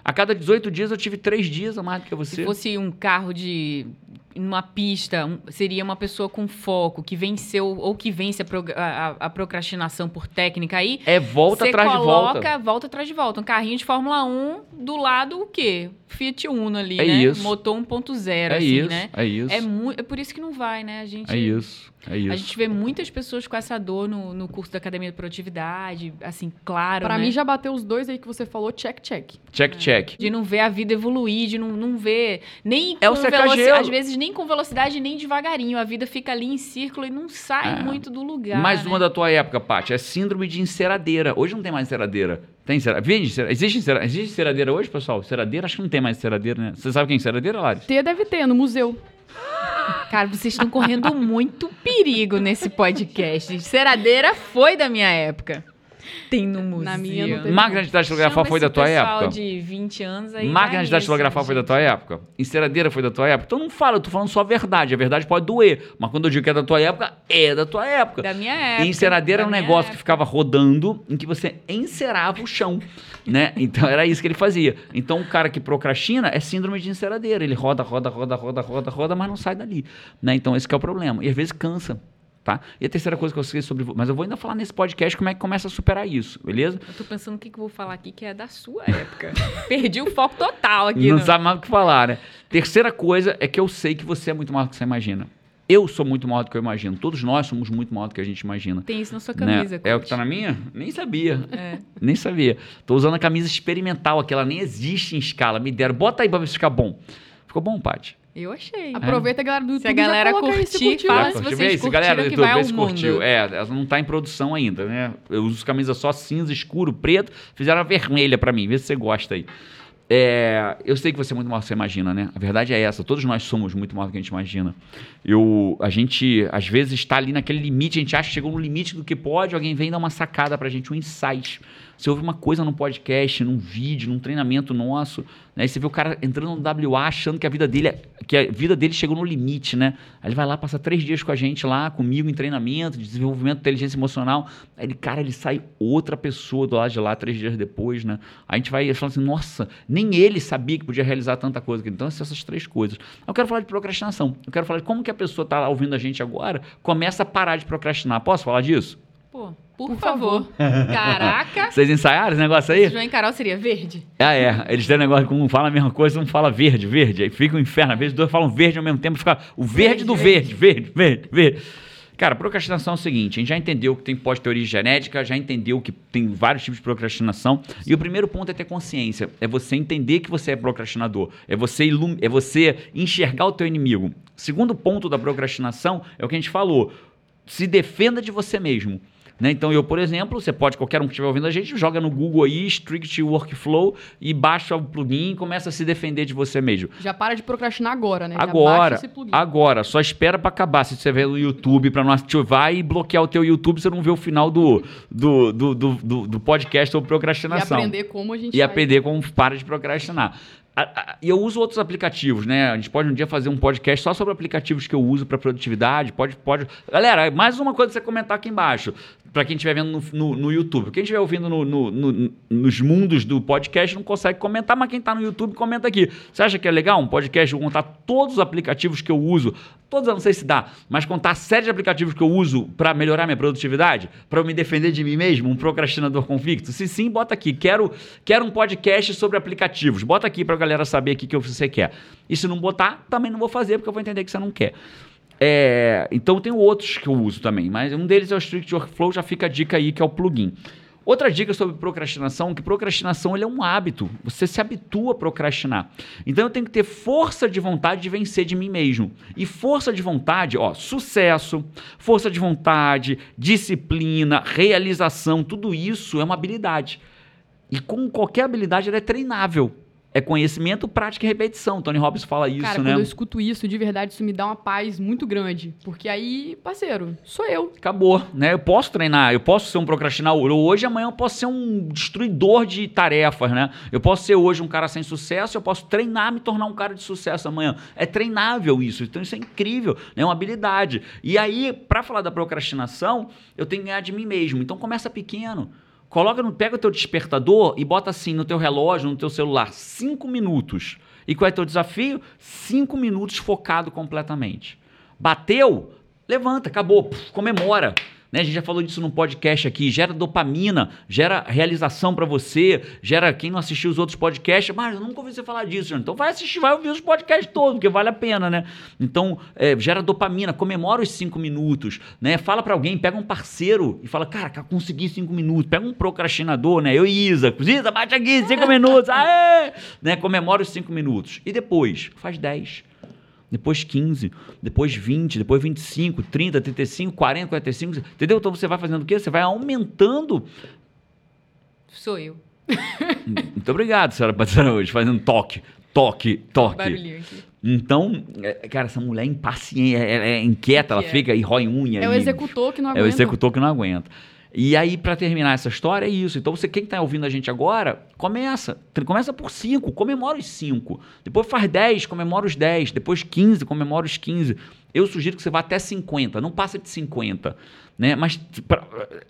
A cada 18 dias eu tive três dias a mais do que você. Se fosse um carro de numa pista, um- seria uma pessoa com foco, que venceu ou que vence a, prog- a- a- procrastinação por técnica aí. É volta atrás de coloca, volta. volta atrás de volta. Um carrinho de Fórmula 1, do lado o quê? Fiat Uno ali, É né? isso. Motor 1.0, É assim, isso, né? é isso. É, é por isso que não vai, né? A gente É isso. É isso. A gente vê muitas pessoas com essa dor no, no curso da Academia de Produtividade, assim, claro, Pra né? mim já bateu os dois aí que você falou, check, check. Check, check. De não ver a vida evoluir, de não, não ver nem É o com secar veloci- gelo. às vezes nem com velocidade, nem devagarinho. A vida fica ali em círculo e não sai É. muito do lugar. Mais né? uma da tua época, Paty, é síndrome de enceradeira. Hoje não tem mais enceradeira. Tem enceradeira? Existe, encera- existe enceradeira hoje, pessoal? Enceradeira? Acho que não tem mais enceradeira, né? Você sabe quem é enceradeira, Lares? T deve ter, no museu. Cara, vocês estão correndo muito perigo nesse podcast. Ceradeira foi da minha época. Tem no museu. Na minha não teve. Máquina de datilografar foi da tua pessoal época? de 20 anos aí. Máquina de datilografar foi da tua época? Enceradeira foi da tua época? Então não fala, eu tô falando só a verdade. A verdade pode doer. Mas quando eu digo que é da tua época, é da tua época. Da minha época. E enceradeira é da um negócio que época. ficava rodando, em que você encerava o chão, né? Então era isso que ele fazia. Então o cara que procrastina é síndrome de enceradeira. Ele roda, roda, roda, roda, roda, roda, mas não sai dali, né? Então esse que é o problema. E às vezes cansa, tá? E a terceira coisa que eu sei sobre... Mas eu vou ainda falar nesse podcast como é que começa a superar isso, beleza? Eu tô pensando o que, que eu vou falar aqui que é da sua época. Perdi o foco total aqui. não no- sabe mais o que falar, né? Terceira coisa é que eu sei que você é muito maior do que você imagina. Eu sou muito maior do que eu imagino. Todos nós somos muito maior do que a gente imagina. Tem isso na sua né? camisa. É o que tá na minha? Nem sabia. É. Nem sabia. Tô usando a camisa experimental, aqui, ela nem existe em escala. Me deram. Bota aí pra ver se fica bom. Ficou bom, Paty? Eu achei. Aproveita a galera do YouTube Se a galera curtir, curtiu, fala né? se vocês Vê se a galera do curtiram que YouTube mundo. curtiu. É, ela não tá em produção ainda, né? Eu uso camisa só cinza, escuro, preto. Fizeram a vermelha pra mim. Vê se você gosta aí. É, eu sei que você é muito maior do que você imagina, né? A verdade é essa. Todos nós somos muito maior do que a gente imagina. Eu, a gente, às vezes, está ali naquele limite. A gente acha que chegou no limite do que pode. Alguém vem dar uma sacada pra gente, um insight. Você ouve uma coisa num podcast, num vídeo, num treinamento nosso, né? E você vê o cara entrando no WA achando que a vida dele, é- que a vida dele chegou no limite, né? Aí ele vai lá, passa três dias com a gente lá, comigo em treinamento, de desenvolvimento de inteligência emocional. Aí ele, cara, ele sai outra pessoa do lado de lá três dias depois, né? A gente vai falando assim, nossa, nem ele sabia que podia realizar tanta coisa. Então, essas três coisas. Eu quero falar de procrastinação. Eu quero falar de como que a pessoa tá ouvindo a gente agora, começa a parar de procrastinar. Posso falar disso? Pô, por, Por favor. Caraca. Vocês ensaiaram esse negócio aí? João e Carol seria verde? Ah, é. Eles têm um negócio que um fala a mesma coisa, um fala verde, verde. Aí fica um inferno. Às vezes dois falam verde ao mesmo tempo, fica o verde, Verde, do verde, verde, verde, verde. Cara, procrastinação é o seguinte: a gente já entendeu que tem pós-teoria genética, já entendeu que tem vários tipos de procrastinação. E o primeiro ponto é ter consciência. É você entender que você é procrastinador. É você, ilum- é você enxergar o teu inimigo. Segundo ponto da procrastinação é o que a gente falou. Se defenda de você mesmo. Né? Então, eu, por exemplo, você pode, qualquer um que estiver ouvindo a gente, joga no Google aí, Strict Workflow, e baixa o plugin e começa a se defender de você mesmo. Já para de procrastinar agora, né? Agora, baixa esse plugin. agora, só espera pra acabar. Se você vê no YouTube, pra não ativar e bloquear o teu YouTube, você não vê o final do, do, do, do, do- do podcast sobre E procrastinação aprender como a gente e aprender como para de procrastinar. E eu uso outros aplicativos, né? A gente pode um dia fazer um podcast só sobre aplicativos que eu uso para produtividade. Pode, pode. Galera, mais uma coisa pra você comentar aqui embaixo. Para quem estiver vendo no, no, no YouTube. Quem estiver ouvindo no- no- no- nos mundos do podcast não consegue comentar, mas quem está no YouTube comenta aqui. Você acha que é legal um podcast eu contar todos os aplicativos que eu uso? Todos eu não sei se dá, mas contar a série de aplicativos que eu uso para melhorar minha produtividade? Para eu me defender de mim mesmo? Um procrastinador convicto? Se sim, bota aqui. Quero, quero um podcast sobre aplicativos. Bota aqui para a galera saber o que que você quer. E se não botar, também não vou fazer, porque eu vou entender que você não quer. É, então tem outros que eu uso também, mas um deles é o Strict Workflow, já fica a dica aí que é o plugin. Outra dica sobre procrastinação, que procrastinação ele é um hábito, você se habitua a procrastinar. Então eu tenho que ter força de vontade de vencer de mim mesmo. E força de vontade, ó, sucesso, força de vontade, disciplina, realização, tudo isso é uma habilidade. E com qualquer habilidade ela é treinável. É conhecimento, prática e repetição. Tony Robbins fala isso, Cara, né? quando eu escuto isso, de verdade, isso me dá uma paz muito grande. Porque aí, parceiro, sou eu. Acabou, né? Eu posso treinar, eu posso ser um procrastinador hoje, amanhã eu posso ser um destruidor de tarefas, né? Eu posso ser hoje um cara sem sucesso, eu posso treinar, me tornar um cara de sucesso amanhã. É treinável isso, então isso é incrível, né? É uma habilidade. E aí, para falar da procrastinação, eu tenho que ganhar de mim mesmo. Então começa pequeno. Coloca no, pega o teu despertador e bota assim no teu relógio, no teu celular, cinco minutos. E qual é o teu desafio? Cinco minutos focado completamente. Bateu? Levanta, acabou, puf, comemora. Né? A gente já falou disso num podcast aqui, gera dopamina, gera realização pra você, gera quem não assistiu os outros podcasts, mas eu nunca ouvi você falar disso, então vai assistir, vai ouvir os podcasts todos, porque vale a pena, né? Então, é, gera dopamina, comemora os cinco minutos, né? Fala pra alguém, pega um parceiro e fala, cara, consegui cinco minutos, pega um procrastinador, né? Eu e Isa, Isa, bate aqui, cinco minutos, aê! Né? Comemora os cinco minutos. E depois, faz 10 depois 15, depois 20, depois 25, 30, 35, 40, 45, entendeu? Então você vai fazendo o quê? Você vai aumentando. Sou eu. Muito obrigado, senhora Patrona, hoje, fazendo toque, toque, toque. Então, é, cara, essa mulher é impaciente, é, é inquieta, ela Que é. fica e rói unha. É o executor que não É aguenta. o executor que não aguenta. E aí, pra terminar essa história, é isso. Então, você, quem está ouvindo a gente agora, começa. Começa por 5, comemora os 5. Depois faz 10, comemora os 10. Depois 15, comemora os 15. Eu sugiro que você vá até 50, não passa de 50. Né? Mas pra-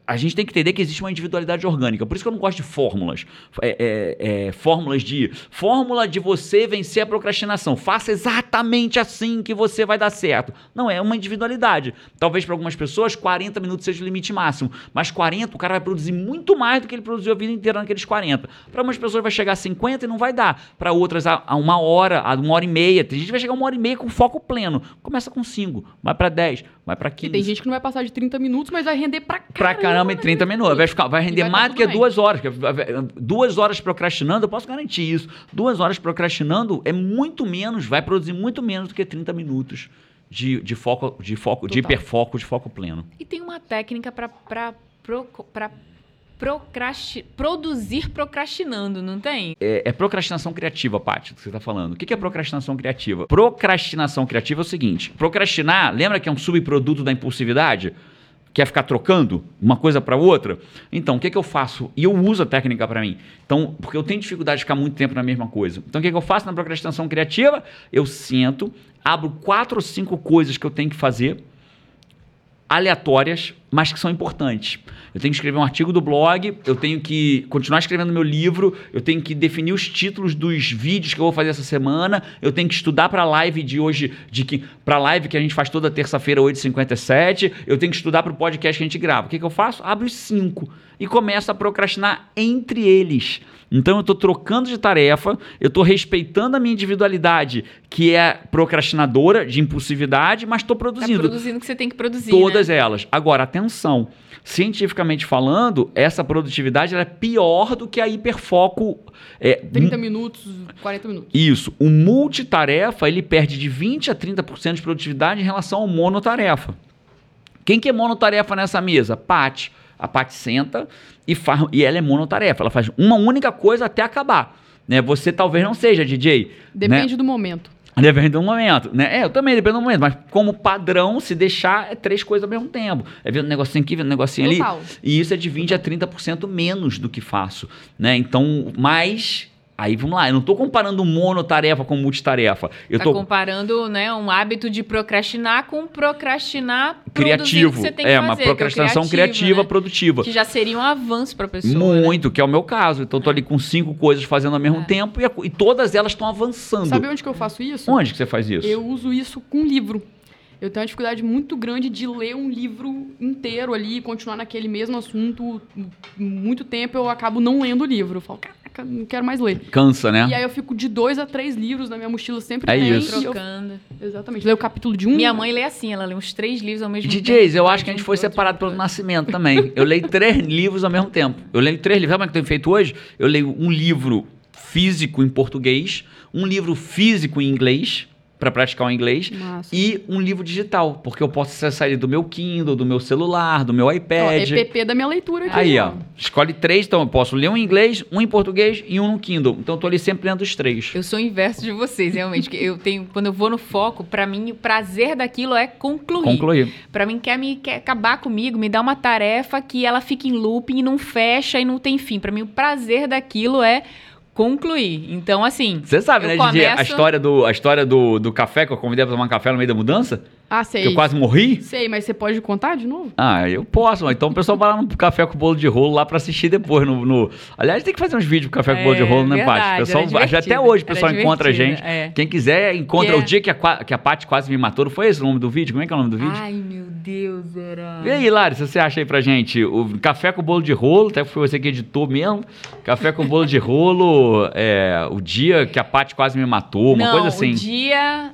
a gente tem que entender que existe uma individualidade orgânica. Por isso que eu não gosto de fórmulas. É, é, é, fórmulas de. Fórmula de você vencer a procrastinação. Faça exatamente assim que você vai dar certo. Não, é uma individualidade. Talvez para algumas pessoas 40 minutos seja o limite máximo. Mas 40, o cara vai produzir muito mais do que ele produziu a vida inteira naqueles 40. Para algumas pessoas vai chegar a 50 e não vai dar. Para outras, a, a uma hora, a uma hora e meia. Tem gente que vai chegar a uma hora e meia com foco pleno. Começa com 5, vai para 10, vai para 15. E tem gente que não vai passar de 30 minutos, mas vai render pra Pra caramba. caramba em 30 minutos. Vai, ficar, vai render vai mais do que bem. duas horas. que Duas horas procrastinando, eu posso garantir isso. Duas horas procrastinando é muito menos, vai produzir muito menos do que 30 minutos de, de foco, de foco, de hiperfoco, de foco pleno. E tem uma técnica pra procrasti- produzir procrastinando, não tem? É, é procrastinação criativa, Paty, que você está falando. O que é procrastinação criativa? Procrastinação criativa é o seguinte: procrastinar, lembra que é um subproduto da impulsividade? Quer ficar trocando uma coisa para outra? Então, o que, que eu faço? E eu uso a técnica para mim. Então, porque eu tenho dificuldade de ficar muito tempo na mesma coisa. Então, o que, que eu faço na procrastinação criativa? Eu sento, abro quatro ou cinco coisas que eu tenho que fazer aleatórias, mas que são importantes. Eu tenho que escrever um artigo do blog, eu tenho que continuar escrevendo meu livro, eu tenho que definir os títulos dos vídeos que eu vou fazer essa semana, eu tenho que estudar para a live de hoje, de que para a live que a gente faz toda terça-feira 8h57, eu tenho que estudar para o podcast que a gente grava. O que, que eu faço? Abro os cinco e começo a procrastinar entre eles. Então eu estou trocando de tarefa, eu estou respeitando a minha individualidade, que é procrastinadora, de impulsividade, mas estou Tá produzindo. produzindo o que você tem que produzir, Todas né? elas. Agora, atenção. Cientificamente falando, essa produtividade ela é pior do que a hiperfoco. É, 30 minutos, 40 minutos. Isso. O multitarefa, ele perde de 20% a 30% de produtividade em relação ao monotarefa. Quem que é monotarefa nessa mesa? Paty. A Paty senta e, faz, e ela é monotarefa. Ela faz uma única coisa até acabar. Né? Você talvez não seja, DJ. né? Depende do momento. Depende do momento, né? É, eu também depende do momento, mas como padrão, se deixar, é três coisas ao mesmo tempo. É vendo um negocinho aqui, vendo um negocinho ali. Total. E isso é de 20% a 30% menos do que faço, né? Então, mas... Aí, vamos lá, eu não tô comparando monotarefa com multitarefa. Eu tá tô comparando, né, um hábito de procrastinar com procrastinar criativo. que você tem é, que uma fazer, é procrastinação criativo, criativa, né? produtiva. Que já seria um avanço pra pessoa, né? Muito, que é o meu caso. Então, eu tô ali com cinco coisas fazendo ao mesmo É. tempo e, a- e todas elas estão avançando. Sabe onde que eu faço isso? Onde que você faz isso? Eu uso isso com livro. Eu tenho uma dificuldade muito grande de ler um livro inteiro ali e continuar naquele mesmo assunto muito tempo. Eu acabo não lendo o livro. Eu falo, caraca, não quero mais ler. Cansa, né? E aí eu fico de dois a três livros na minha mochila sempre É tem. isso. e eu- Trocando. exatamente. Leio o capítulo de um. Minha mãe lê assim, ela lê uns três livros ao mesmo tempo. DJs, eu acho que a gente foi separado pelo nascimento também. Eu leio três livros ao mesmo tempo. Eu leio três livros. Sabe como é que eu tenho feito hoje? Eu leio um livro físico em português, um livro físico em inglês, para praticar o inglês, Massa. e um livro digital, porque eu posso acessar ele do meu Kindle, do meu celular, do meu Ó, iPad. EPP da minha leitura aqui. Aí, ó. Escolhe três, então eu posso ler um em inglês, um em português e um no Kindle. Então eu tô ali sempre lendo os três. Eu sou o inverso de vocês, realmente. que eu tenho, quando eu vou no foco, pra mim o prazer daquilo é concluir. Concluir. Pra mim quer me quer acabar comigo, me dá uma tarefa que ela fica em looping e não fecha e não tem fim. Pra mim o prazer daquilo é concluir. Então assim, Você sabe, né, Didi, a começo- história, do, a história do, do café, que eu convidei pra tomar um café no meio da mudança? Ah, Que sei. eu quase morri? Sei, mas você pode contar de novo? Ah, eu posso. Então o pessoal vai lá no Café com Bolo de Rolo lá pra assistir depois. No, no- Aliás, tem que fazer uns vídeos pro Café com Bolo de É, Rolo, né, Paty? O pessoal, até hoje o pessoal encontra a gente. é. Quem quiser, encontra. Que é- O dia que a, que a Paty quase me matou, não foi esse o nome do vídeo? Como é que é o nome do vídeo? Ai, meu Deus, era. E aí, Larissa, você acha aí pra gente? O café com bolo de rolo, até foi você que editou mesmo. Café com bolo de rolo, é, o dia que a Paty quase me matou, uma Não, coisa assim. o dia...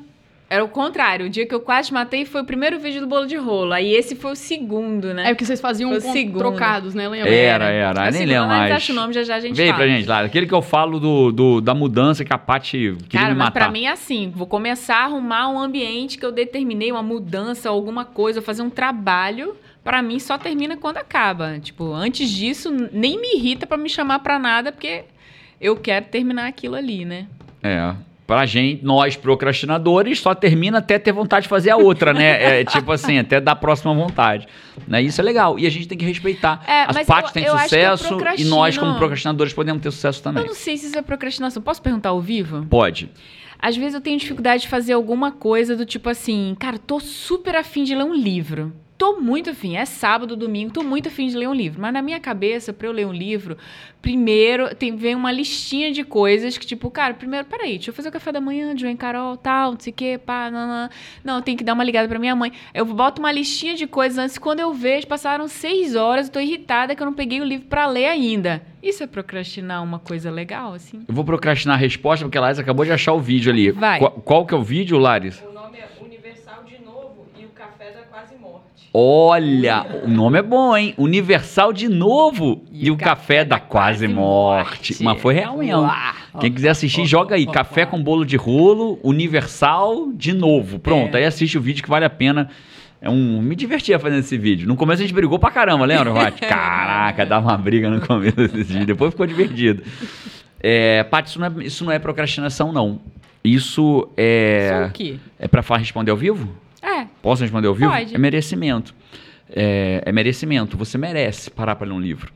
Era o contrário. O dia que eu quase matei foi o primeiro vídeo do bolo de rolo. Aí esse foi o segundo, né? É porque vocês faziam Foi o com- segundo. trocados, né? Lembra? Era, era, É o nem lembro mas mais. acho o nome, já já a gente Vem fala. pra gente, Lara. Aquele que eu falo do, do- da mudança que a Paty queria Cara, me mas matar. pra mim é assim, vou começar a arrumar um ambiente que eu determinei, uma mudança, alguma coisa, fazer um trabalho, pra mim só termina quando acaba. Tipo, antes disso, nem me irrita pra me chamar pra nada, porque eu quero terminar aquilo ali, né? É. Pra gente, nós procrastinadores, só termina até ter vontade de fazer a outra, né? É tipo assim, até dar a próxima vontade. Né? Isso é legal. E a gente tem que respeitar. É, As partes eu- têm eu eu sucesso e nós, como procrastinadores, podemos ter sucesso também. Eu não sei se isso é procrastinação. Posso perguntar ao vivo? Pode. Às vezes eu tenho dificuldade de fazer alguma coisa do tipo assim, cara, tô super afim de ler um livro. Tô muito afim, é sábado, domingo, tô muito afim de ler um livro. Mas na minha cabeça, pra eu ler um livro, primeiro tem, vem uma listinha de coisas que, tipo, cara, primeiro, peraí, deixa eu fazer o café da manhã, João Carol, tal, não sei o quê, pá, não, não, tenho que dar uma ligada pra minha mãe. Eu boto uma listinha de coisas antes, quando eu vejo, passaram seis horas, eu tô irritada que eu não peguei o livro pra ler ainda. Isso é procrastinar uma coisa legal, assim? Eu vou procrastinar a resposta porque a Laris acabou de achar o vídeo ali. Vai. Qual, qual que é o vídeo, Laris? O nome é Universal de Novo e o Café da Quase Morte. Olha, o nome é bom, hein? Universal de novo e, o Café da Quase Morte. Mas foi real mesmo. Quem quiser assistir, joga aí. Café com bolo de rolo, Universal de novo. Pronto, É. aí assiste o vídeo que vale a pena. É um... Me divertia fazendo esse vídeo. No começo a gente brigou pra caramba, lembra, Paty? Caraca, dava uma briga no começo desse vídeo. Depois ficou divertido. É, Paty, isso não é, isso não é procrastinação, não. Isso é... Só o quê? É pra responder ao vivo? Posso responder ao vivo? Pode. É merecimento. É, é merecimento. Você merece parar para ler um livro.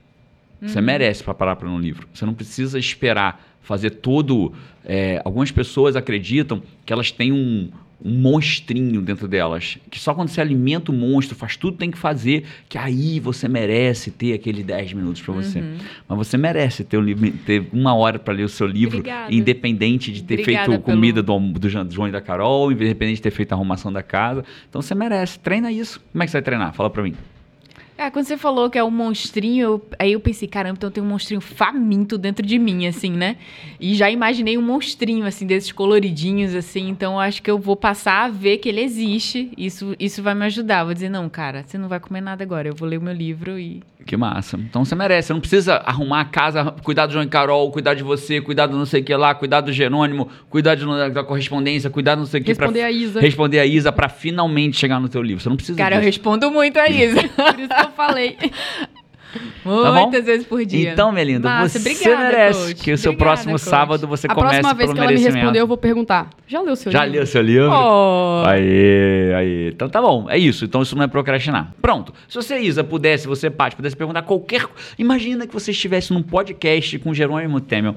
Você Uhum. merece para parar para ler um livro. Você não precisa esperar fazer todo. é, algumas pessoas acreditam que elas têm um, um monstrinho dentro delas. Que só quando você alimenta o monstro, faz tudo que tem que fazer, que aí você merece ter aqueles 10 minutos para você. Uhum. Mas você merece ter, um ter uma hora para ler o seu livro, Obrigada. independente de ter Obrigada feito pelo- comida do, do João e da Carol, independente de ter feito a arrumação da casa. Então você merece. Treina isso. Como é que você vai treinar? Fala pra mim. É, quando você falou que é um monstrinho, eu- aí eu pensei, caramba, então tem um monstrinho faminto dentro de mim, assim, né? E já imaginei um monstrinho, assim, desses coloridinhos, assim, então eu acho que eu vou passar a ver que ele existe. Isso, isso vai me ajudar. Vou dizer, não, cara, você não vai comer nada agora, eu vou ler o meu livro e. Que massa. Então você merece. Você não precisa arrumar a casa, cuidar do João e Carol, cuidar de você, cuidar do não sei o que lá, cuidar do Jerônimo, cuidar de- da, da correspondência, cuidar do não sei o que Responder a Isa. responder a Isa pra finalmente chegar no teu livro. Você não precisa Cara, eu disso. respondo muito a isso. Por isso que eu falei. bom? Muitas vezes por dia. Então, minha linda, Massa, você obrigada, merece coach. que o seu Obrigada, próximo coach. sábado você a comece próxima vez pelo que ela me merecimento. responder, eu vou perguntar. Já leu seu Já livro? leu seu livro? Oh. Aí, aí. Então tá bom, é isso. Então isso não é procrastinar. Pronto. Se você, Isa, pudesse, você, Paty, pudesse perguntar qualquer. Imagina que você estivesse num podcast com Jerônimo Temel.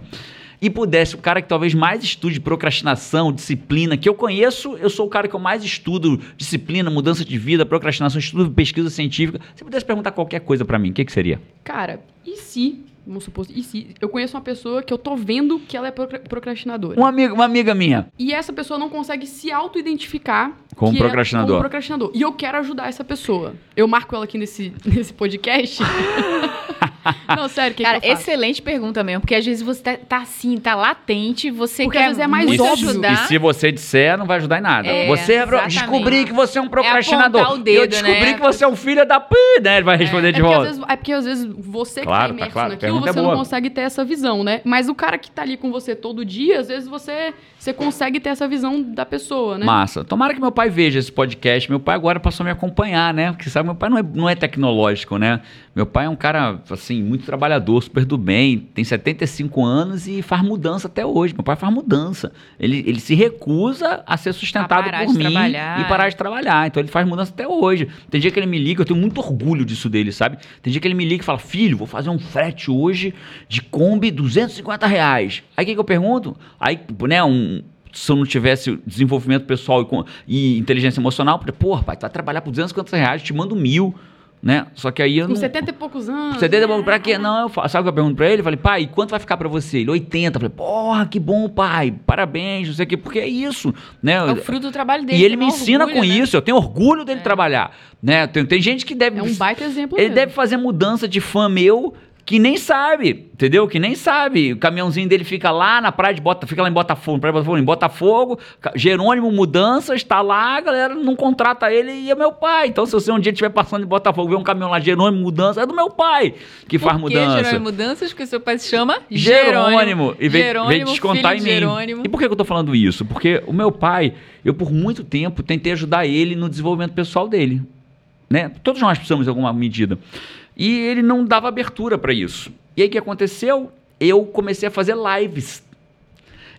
E pudesse, o cara que talvez mais estude procrastinação, disciplina, que eu conheço, eu sou o cara que eu mais estudo disciplina, mudança de vida, procrastinação, estudo pesquisa científica. Se pudesse perguntar qualquer coisa pra mim, o que, que seria? Cara, e se, vamos supor, e se eu conheço uma pessoa que eu tô vendo que ela é procra- procrastinadora? Uma amiga, uma amiga minha. E essa pessoa não consegue se auto-identificar Como é- procrastinador. como procrastinador. E eu quero ajudar essa pessoa. Eu marco ela aqui nesse, nesse podcast. não, sério, que, Cara, que eu faço? excelente pergunta mesmo, porque às vezes você tá, tá assim, tá latente, você Porque quer às vezes é mais óbvio. ajudar. E se você disser, não vai ajudar em nada. É, você é descobri que você é um procrastinador. apontar o dedo, eu descobri né? que você é um filho da p, né? Ele vai responder É de volta. vezes, é porque às vezes você Claro, que tá tá imerso claro, a naquilo, pergunta é você não consegue ter essa visão, né? Mas o cara que tá ali com você todo dia, às vezes você, você consegue ter essa visão da pessoa, né? Massa. Tomara que meu pai veja esse podcast. Meu pai agora passou a me acompanhar, né? Porque sabe, meu pai não é, não é tecnológico, né? Meu pai é um cara, assim, muito trabalhador, super do bem, tem 75 anos e faz mudança até hoje. Meu pai faz mudança. Ele, ele se recusa a ser sustentado A por mim trabalhar. e parar de trabalhar. Então ele faz mudança até hoje. Tem dia que ele me liga, eu tenho muito orgulho disso dele, sabe? Tem dia que ele me liga e fala, filho, vou fazer um frete hoje de Kombi 250 reais. Aí o que, que eu pergunto? Aí, né, um se eu não tivesse desenvolvimento pessoal e, e inteligência emocional, falei, porra, pai, tu vai trabalhar por 250 reais, te mando mil, né? Só que aí eu Com não... 70 e poucos anos. Você tem né? pra quê? Não, eu falo, sabe o que eu pergunto pra ele? Eu falei, pai, e quanto vai ficar pra você? Ele, 80. Eu falei, porra, que bom, pai, parabéns, não sei o quê, porque é isso, né? É o fruto do trabalho dele. e ele me ensina orgulho, com né? isso, eu tenho orgulho dele trabalhar, né? Tem, tem gente que deve... É um baita exemplo Ele mesmo. deve fazer mudança de fã meu que nem sabe, entendeu? Que nem sabe. O caminhãozinho dele fica lá na praia de Bota, fica lá em Botafogo, praia de Botafogo, em Botafogo. Jerônimo Mudanças está lá, a galera não contrata ele e é meu pai. Então, se você um dia estiver passando em Botafogo, ver um caminhão lá, Jerônimo Mudanças, é do meu pai que faz Por que mudança. Jerônimo Mudanças? Porque seu pai se chama Jerônimo. E veio, Jerônimo, veio descontar em mim. Jerônimo. E por que que eu tô falando isso? Porque o meu pai, eu por muito tempo tentei ajudar ele no desenvolvimento pessoal dele. Né? Todos nós precisamos de alguma medida. E ele não dava abertura para isso. E aí o que aconteceu? Eu comecei a fazer lives.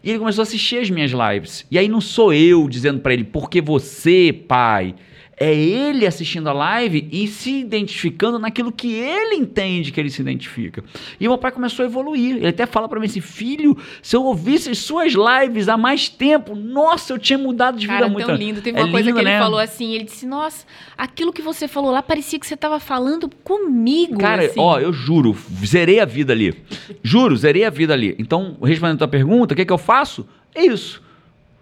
E ele começou a assistir as minhas lives. E aí não sou eu dizendo para ele, porque você, pai. É ele assistindo a live e se identificando naquilo que ele entende que ele se identifica. E o meu pai começou a evoluir. Ele até fala para mim assim: filho, se eu ouvisse as suas lives há mais tempo, nossa, eu tinha mudado de vida Cara, muito. tão lindo. Teve É uma coisa lindo, que ele né? falou assim, ele disse, nossa, aquilo que você falou lá parecia que você tava falando comigo, Cara, assim. ó, eu juro, zerei a vida ali. Juro, zerei a vida ali. Então, respondendo a tua pergunta, o que, que eu faço? É isso.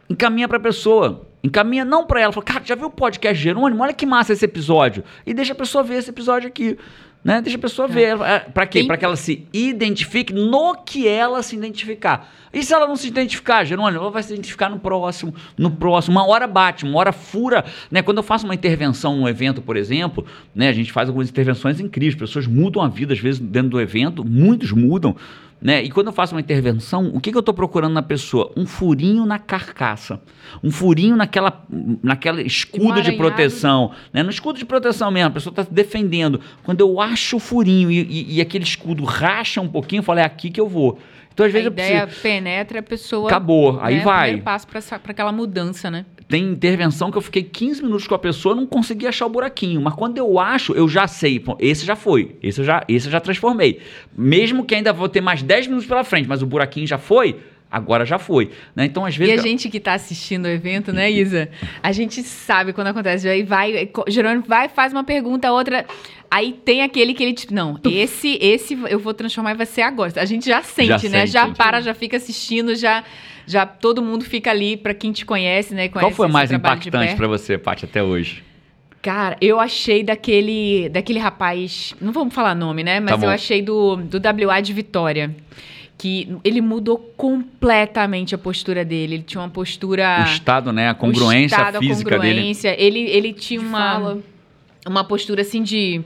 Encaminha pra pessoa. Encaminha não pra ela. Fala, cara, já viu o podcast Jerônimo? Olha que massa esse episódio. E deixa a pessoa ver esse episódio aqui. Né? Deixa a pessoa ver. É, Pra quê? Pra que ela se identifique no que ela se identificar. E se ela não se identificar, Jerônimo, ela vai se identificar no próximo, no próximo. Uma hora bate, uma hora fura. Né? Quando eu faço uma intervenção num evento, por exemplo, né? a gente faz algumas intervenções incríveis. Pessoas mudam a vida, às vezes, dentro do evento. Muitos mudam. Né? E quando eu faço uma intervenção, o que, que eu estou procurando na pessoa? Um furinho na carcaça. Um furinho naquela, naquela escudo de proteção. Né? No escudo de proteção mesmo, a pessoa está se defendendo. Quando eu acho o furinho e, e- e aquele escudo racha um pouquinho, eu falo, é aqui que eu vou. Então, às A vezes, eu ideia preciso. penetra a pessoa... Acabou, aí né, vai. Primeiro passo pra aquela mudança, né? Tem intervenção que eu fiquei 15 minutos com a pessoa não consegui achar o buraquinho. Mas quando eu acho, eu já sei. Esse já foi. Esse eu já, esse eu já transformei. Mesmo que ainda vou ter mais 10 minutos pela frente, mas o buraquinho já foi, agora já foi. né? Então, às E vezes. a gente que tá assistindo o evento, né, Isa? A gente sabe quando acontece. Aí vai, Jerônimo vai, faz uma pergunta, outra. Aí tem aquele que ele, tipo, não, esse, esse eu vou transformar e vai ser agora. A gente já sente, né? sente. Já para, já fica assistindo, já, já todo mundo fica ali, pra quem te conhece, né? Qual conhece foi o esse mais impactante pra você, Paty, até hoje? Cara, eu achei daquele, daquele rapaz. Não vamos falar nome, né? Mas Tá eu achei do, do WA de Vitória. Que ele mudou completamente a postura dele. Ele tinha uma postura. o estado, né? A o congruência estado, a física dele. congruência. Ele, ele tinha De uma, fala. uma postura assim de.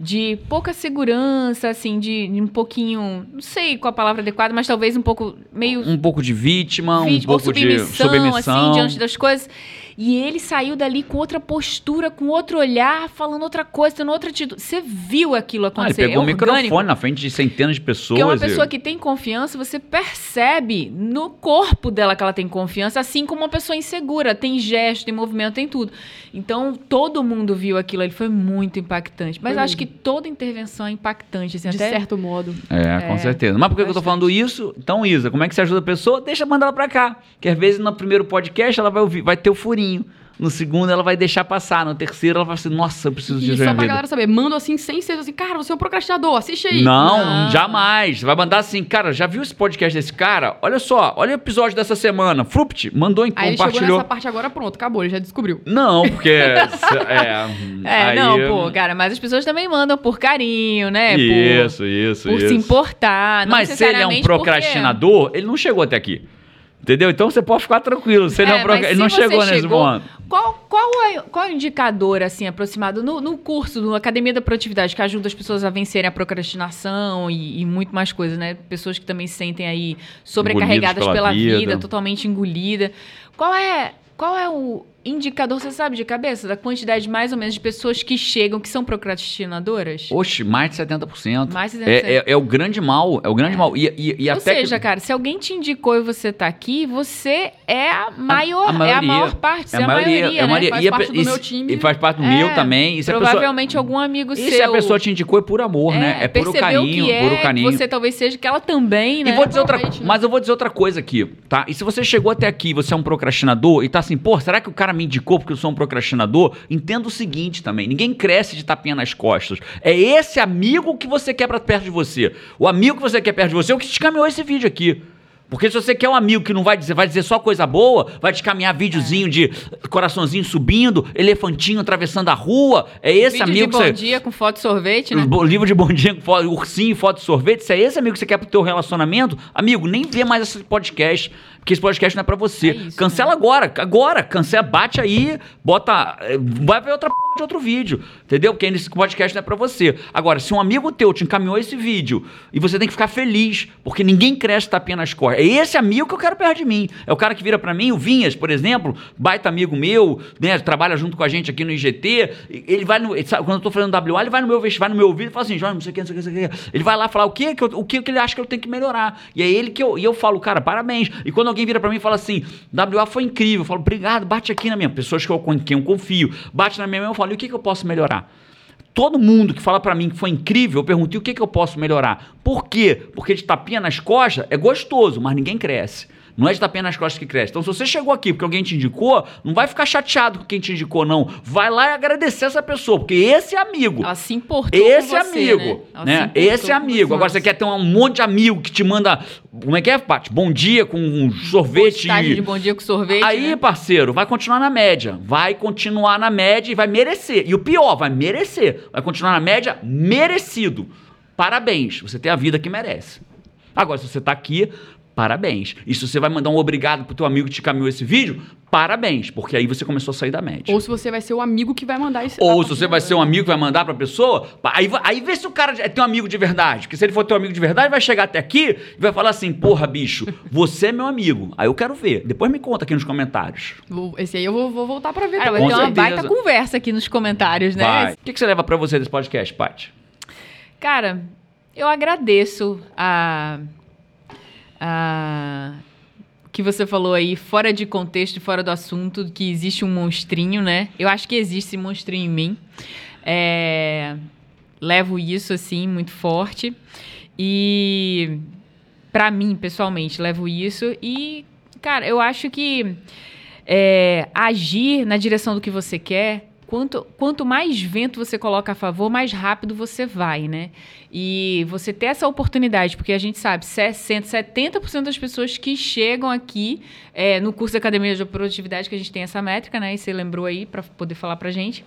De pouca segurança, assim, de, de um pouquinho. Não sei qual a palavra adequada, mas talvez um pouco meio Um pouco de vítima, um vítima, ou pouco de submissão, submissão. assim, diante das coisas. E ele saiu dali com outra postura, com outro olhar, falando outra coisa, tendo outra atitude. Você viu aquilo Ah, ele acontecer? pegou é o orgânico. microfone na frente de centenas de pessoas. Porque é uma e- pessoa que tem confiança, você percebe no corpo dela que ela tem confiança, assim como uma pessoa insegura. Tem gesto, tem movimento, tem tudo. Então, todo mundo viu aquilo. Ele foi muito impactante. Mas Foi acho que toda intervenção é impactante. Assim, De até certo modo. É, com certeza. Mas por que eu tô falando isso? Então, Isa, como é que você ajuda a pessoa? Deixa mandar ela pra cá. Que às vezes no primeiro podcast ela vai ouvir, vai ter o furinho. No segundo ela vai deixar passar. No terceiro ela vai assim, nossa, eu preciso E disso só pra vida. galera saber, manda assim sem ser assim, cara, você é um procrastinador, assiste aí. Não, jamais. Você vai mandar assim, cara, já viu esse podcast desse cara? Olha só, olha o episódio dessa semana. Frupt, mandou e Aí ele chegou compartilhou. nessa parte agora, pronto, acabou, ele já descobriu. Não, porque. é, É, aí- não, pô, cara, mas as pessoas também mandam por carinho, né? Por- Isso, isso, por isso. se importar. não Mas se ele é um necessariamente porque- procrastinador, ele não chegou até aqui. Entendeu? Então você pode ficar tranquilo. Ele, é ele se não você chegou nesse chegou- momento. Qual, qual, é, qual é o indicador, assim, aproximado no, no curso, no Academia da Produtividade, que ajuda as pessoas a vencerem a procrastinação e, e muito mais coisas, né? Pessoas que também se sentem aí sobrecarregadas Engolidos pela pela vida, vida. totalmente engolida. Qual é, qual é o, indicador, você sabe de cabeça, da quantidade mais ou menos de pessoas que chegam, que são procrastinadoras? Oxe, mais de 70%. Mais de 70%. É, é, é o grande mal, é o grande mal. E, e, e Ou até seja, que, cara, se alguém te indicou e você tá aqui, você é a maior, a é a maioria. maior parte, você é é a maioria, é a né? maioria. Faz E a parte do e meu time. E faz parte do É, meu também. E a pessoa, Provavelmente algum amigo e seu. se a pessoa te indicou é por amor, né? É puro percebeu carinho, que é, puro carinho. Você talvez seja que ela também, E né? vou dizer outra, né? mas eu vou dizer outra coisa aqui, tá? E se você chegou até aqui, você é um procrastinador e tá assim, pô, será que o cara me indicou porque eu sou um procrastinador? Entenda o seguinte também, ninguém cresce de tapinha nas costas. É esse amigo que você quer pra perto de você. O amigo que você quer perto de você é o que te caminhou esse vídeo aqui. Porque se você quer um amigo que não vai dizer, vai dizer só coisa boa, vai te caminhar videozinho de coraçãozinho subindo, elefantinho atravessando a rua, é esse Vídeo amigo de que bom você dia com foto de sorvete, né? Livro de bom dia com foto, ursinho, foto de sorvete. Se é esse amigo que você quer pro teu relacionamento, amigo, nem vê mais esse podcast. Porque esse podcast não é pra você. É isso, cancela agora, agora. Cancela, bate aí, bota. eh, Vai ver outra de outro vídeo. Entendeu? Porque esse podcast não é pra você. Agora, se um amigo teu te encaminhou esse vídeo e você tem que ficar feliz, porque ninguém cresce tapinha nas costas. Esse amigo que eu quero perto de mim. É o cara que vira pra mim, o Vinhas, por exemplo, baita amigo meu, né? Trabalha junto com a gente aqui no IGT. Ele vai no. ele sabe, quando eu tô fazendo WA, ele vai no meu vai no meu ouvido e fala assim, João, não sei o que, não sei o que, não sei o que. Ele vai lá falar o que, que eu- o que, que ele acha que eu tenho que melhorar. E é ele que eu. E eu falo, cara, parabéns. E quando alguém vira pra mim e fala assim, WA foi incrível, eu falo, obrigado, bate aqui na minha. Pessoas que eu, com quem eu confio, bate na minha mão, eu falo, e o que, que eu posso melhorar? Todo mundo que fala pra mim que foi incrível, eu perguntei o que, que eu posso melhorar. Por quê? Porque de tapinha nas costas é gostoso, mas ninguém cresce. Não é de tapinha nas costas que cresce. Então, se você chegou aqui porque alguém te indicou, não vai ficar chateado com quem te indicou, não. Vai lá e agradecer essa pessoa, porque esse é amigo. Ela se importou Esse com você, amigo, né? Né? Esse com amigo. Agora você quer ter um monte de amigo que te manda, como é que é, Paty? Bom dia com um sorvete. Postagem de bom dia com sorvete, Aí, né? parceiro, vai continuar na média. Vai continuar na média e vai merecer. E o pior, vai merecer. Vai continuar na média merecido. Parabéns, você tem a vida que merece. Agora, se você tá aqui, parabéns. E se você vai mandar um obrigado pro teu amigo que te caminhou esse vídeo, parabéns, porque aí você começou a sair da média. Ou se você vai ser o amigo que vai mandar esse. Ou se você vai ser um amigo que vai mandar pra pessoa, aí, aí vê se o cara é teu amigo de verdade. Porque se ele for teu amigo de verdade, vai chegar até aqui e vai falar assim: porra, bicho, você é meu amigo. Aí eu quero ver. Depois me conta aqui nos comentários. Vou- Esse aí eu vou, vou voltar pra ver. Cara, vai ter uma baita conversa aqui nos comentários, né? Vai. O que, que você leva pra você desse podcast, Paty? Cara, eu agradeço a, a que você falou aí, fora de contexto, fora do assunto, que existe um monstrinho, né? Eu acho que existe esse monstrinho em mim. É, levo isso, assim, muito forte. E pra mim, pessoalmente, levo isso. E, cara, eu acho que é, agir na direção do que você quer, quanto, quanto mais vento você coloca a favor, mais rápido você vai, né? E você ter essa oportunidade, porque a gente sabe, 60, 70% das pessoas que chegam aqui é, no curso da Academia de Produtividade, que a gente tem essa métrica, né? E você lembrou aí para poder falar pra gente,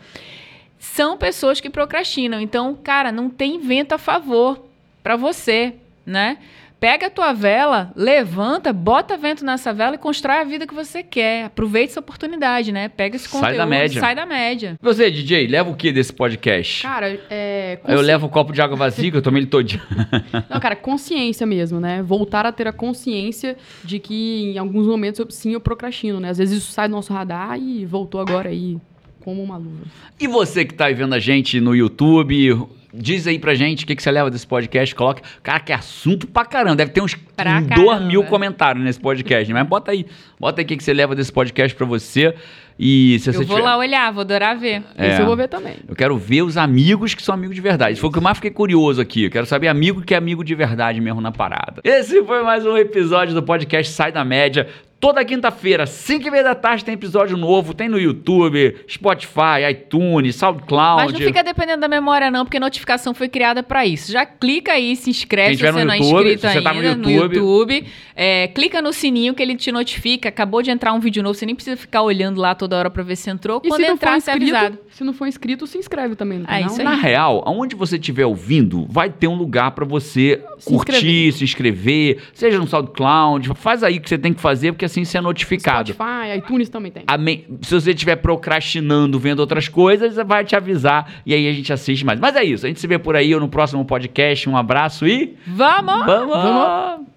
são pessoas que procrastinam. Então, cara, não tem vento a favor para você, né? Pega a tua vela, levanta, bota vento nessa vela e constrói a vida que você quer. Aproveite essa oportunidade, né? Pega esse Sai conteúdo, da média. sai da média. E Você, DJ, leva o que desse podcast? Cara, é. Aí eu consci- levo um copo de água vazia, que eu tomei ele todinho. Não, cara, consciência mesmo, né? Voltar a ter a consciência de que em alguns momentos eu, sim eu procrastino, né? Às vezes isso sai do nosso radar e voltou agora aí como uma luva. E você que tá aí vendo a gente no YouTube, diz aí pra gente o que, que você leva desse podcast. Coloca. Cara, que assunto pra caramba. Deve ter uns Pra dois caramba. mil comentários nesse podcast. Mas bota aí. Bota aí o que, que você leva desse podcast pra você. E se você Eu vou tiver- lá olhar, vou adorar ver. É. Esse eu vou ver também. Eu quero ver os amigos que são amigos de verdade. Isso foi o que eu mais fiquei curioso aqui. Eu quero saber amigo que é amigo de verdade mesmo na parada. Esse foi mais um episódio do podcast Sai da Média. Toda quinta-feira, 5 e meia da tarde, tem episódio novo. Tem no YouTube, Spotify, iTunes, SoundCloud. Mas não fica dependendo da memória, não, porque notificação foi criada pra isso. Já clica aí, se inscreve Quem se você no não é YouTube, inscrito se você tá no ainda no YouTube. YouTube. É, clica no sininho que ele te notifica. Acabou de entrar um vídeo novo, você nem precisa ficar olhando lá toda hora pra ver se entrou. E Quando entrar, você é avisado. Se não for inscrito, se inscreve também no canal. isso aí. Na real, aonde você estiver ouvindo, vai ter um lugar pra você Se curtir, inscrever. se inscrever, seja no SoundCloud, faz aí o que você tem que fazer, porque assim você é notificado. Spotify, iTunes também tem. Amém. Se você estiver procrastinando, vendo outras coisas, vai te avisar e aí a gente assiste mais. Mas é isso, a gente se vê por aí ou no próximo podcast. Um abraço e Vamos! vamos! Vamos!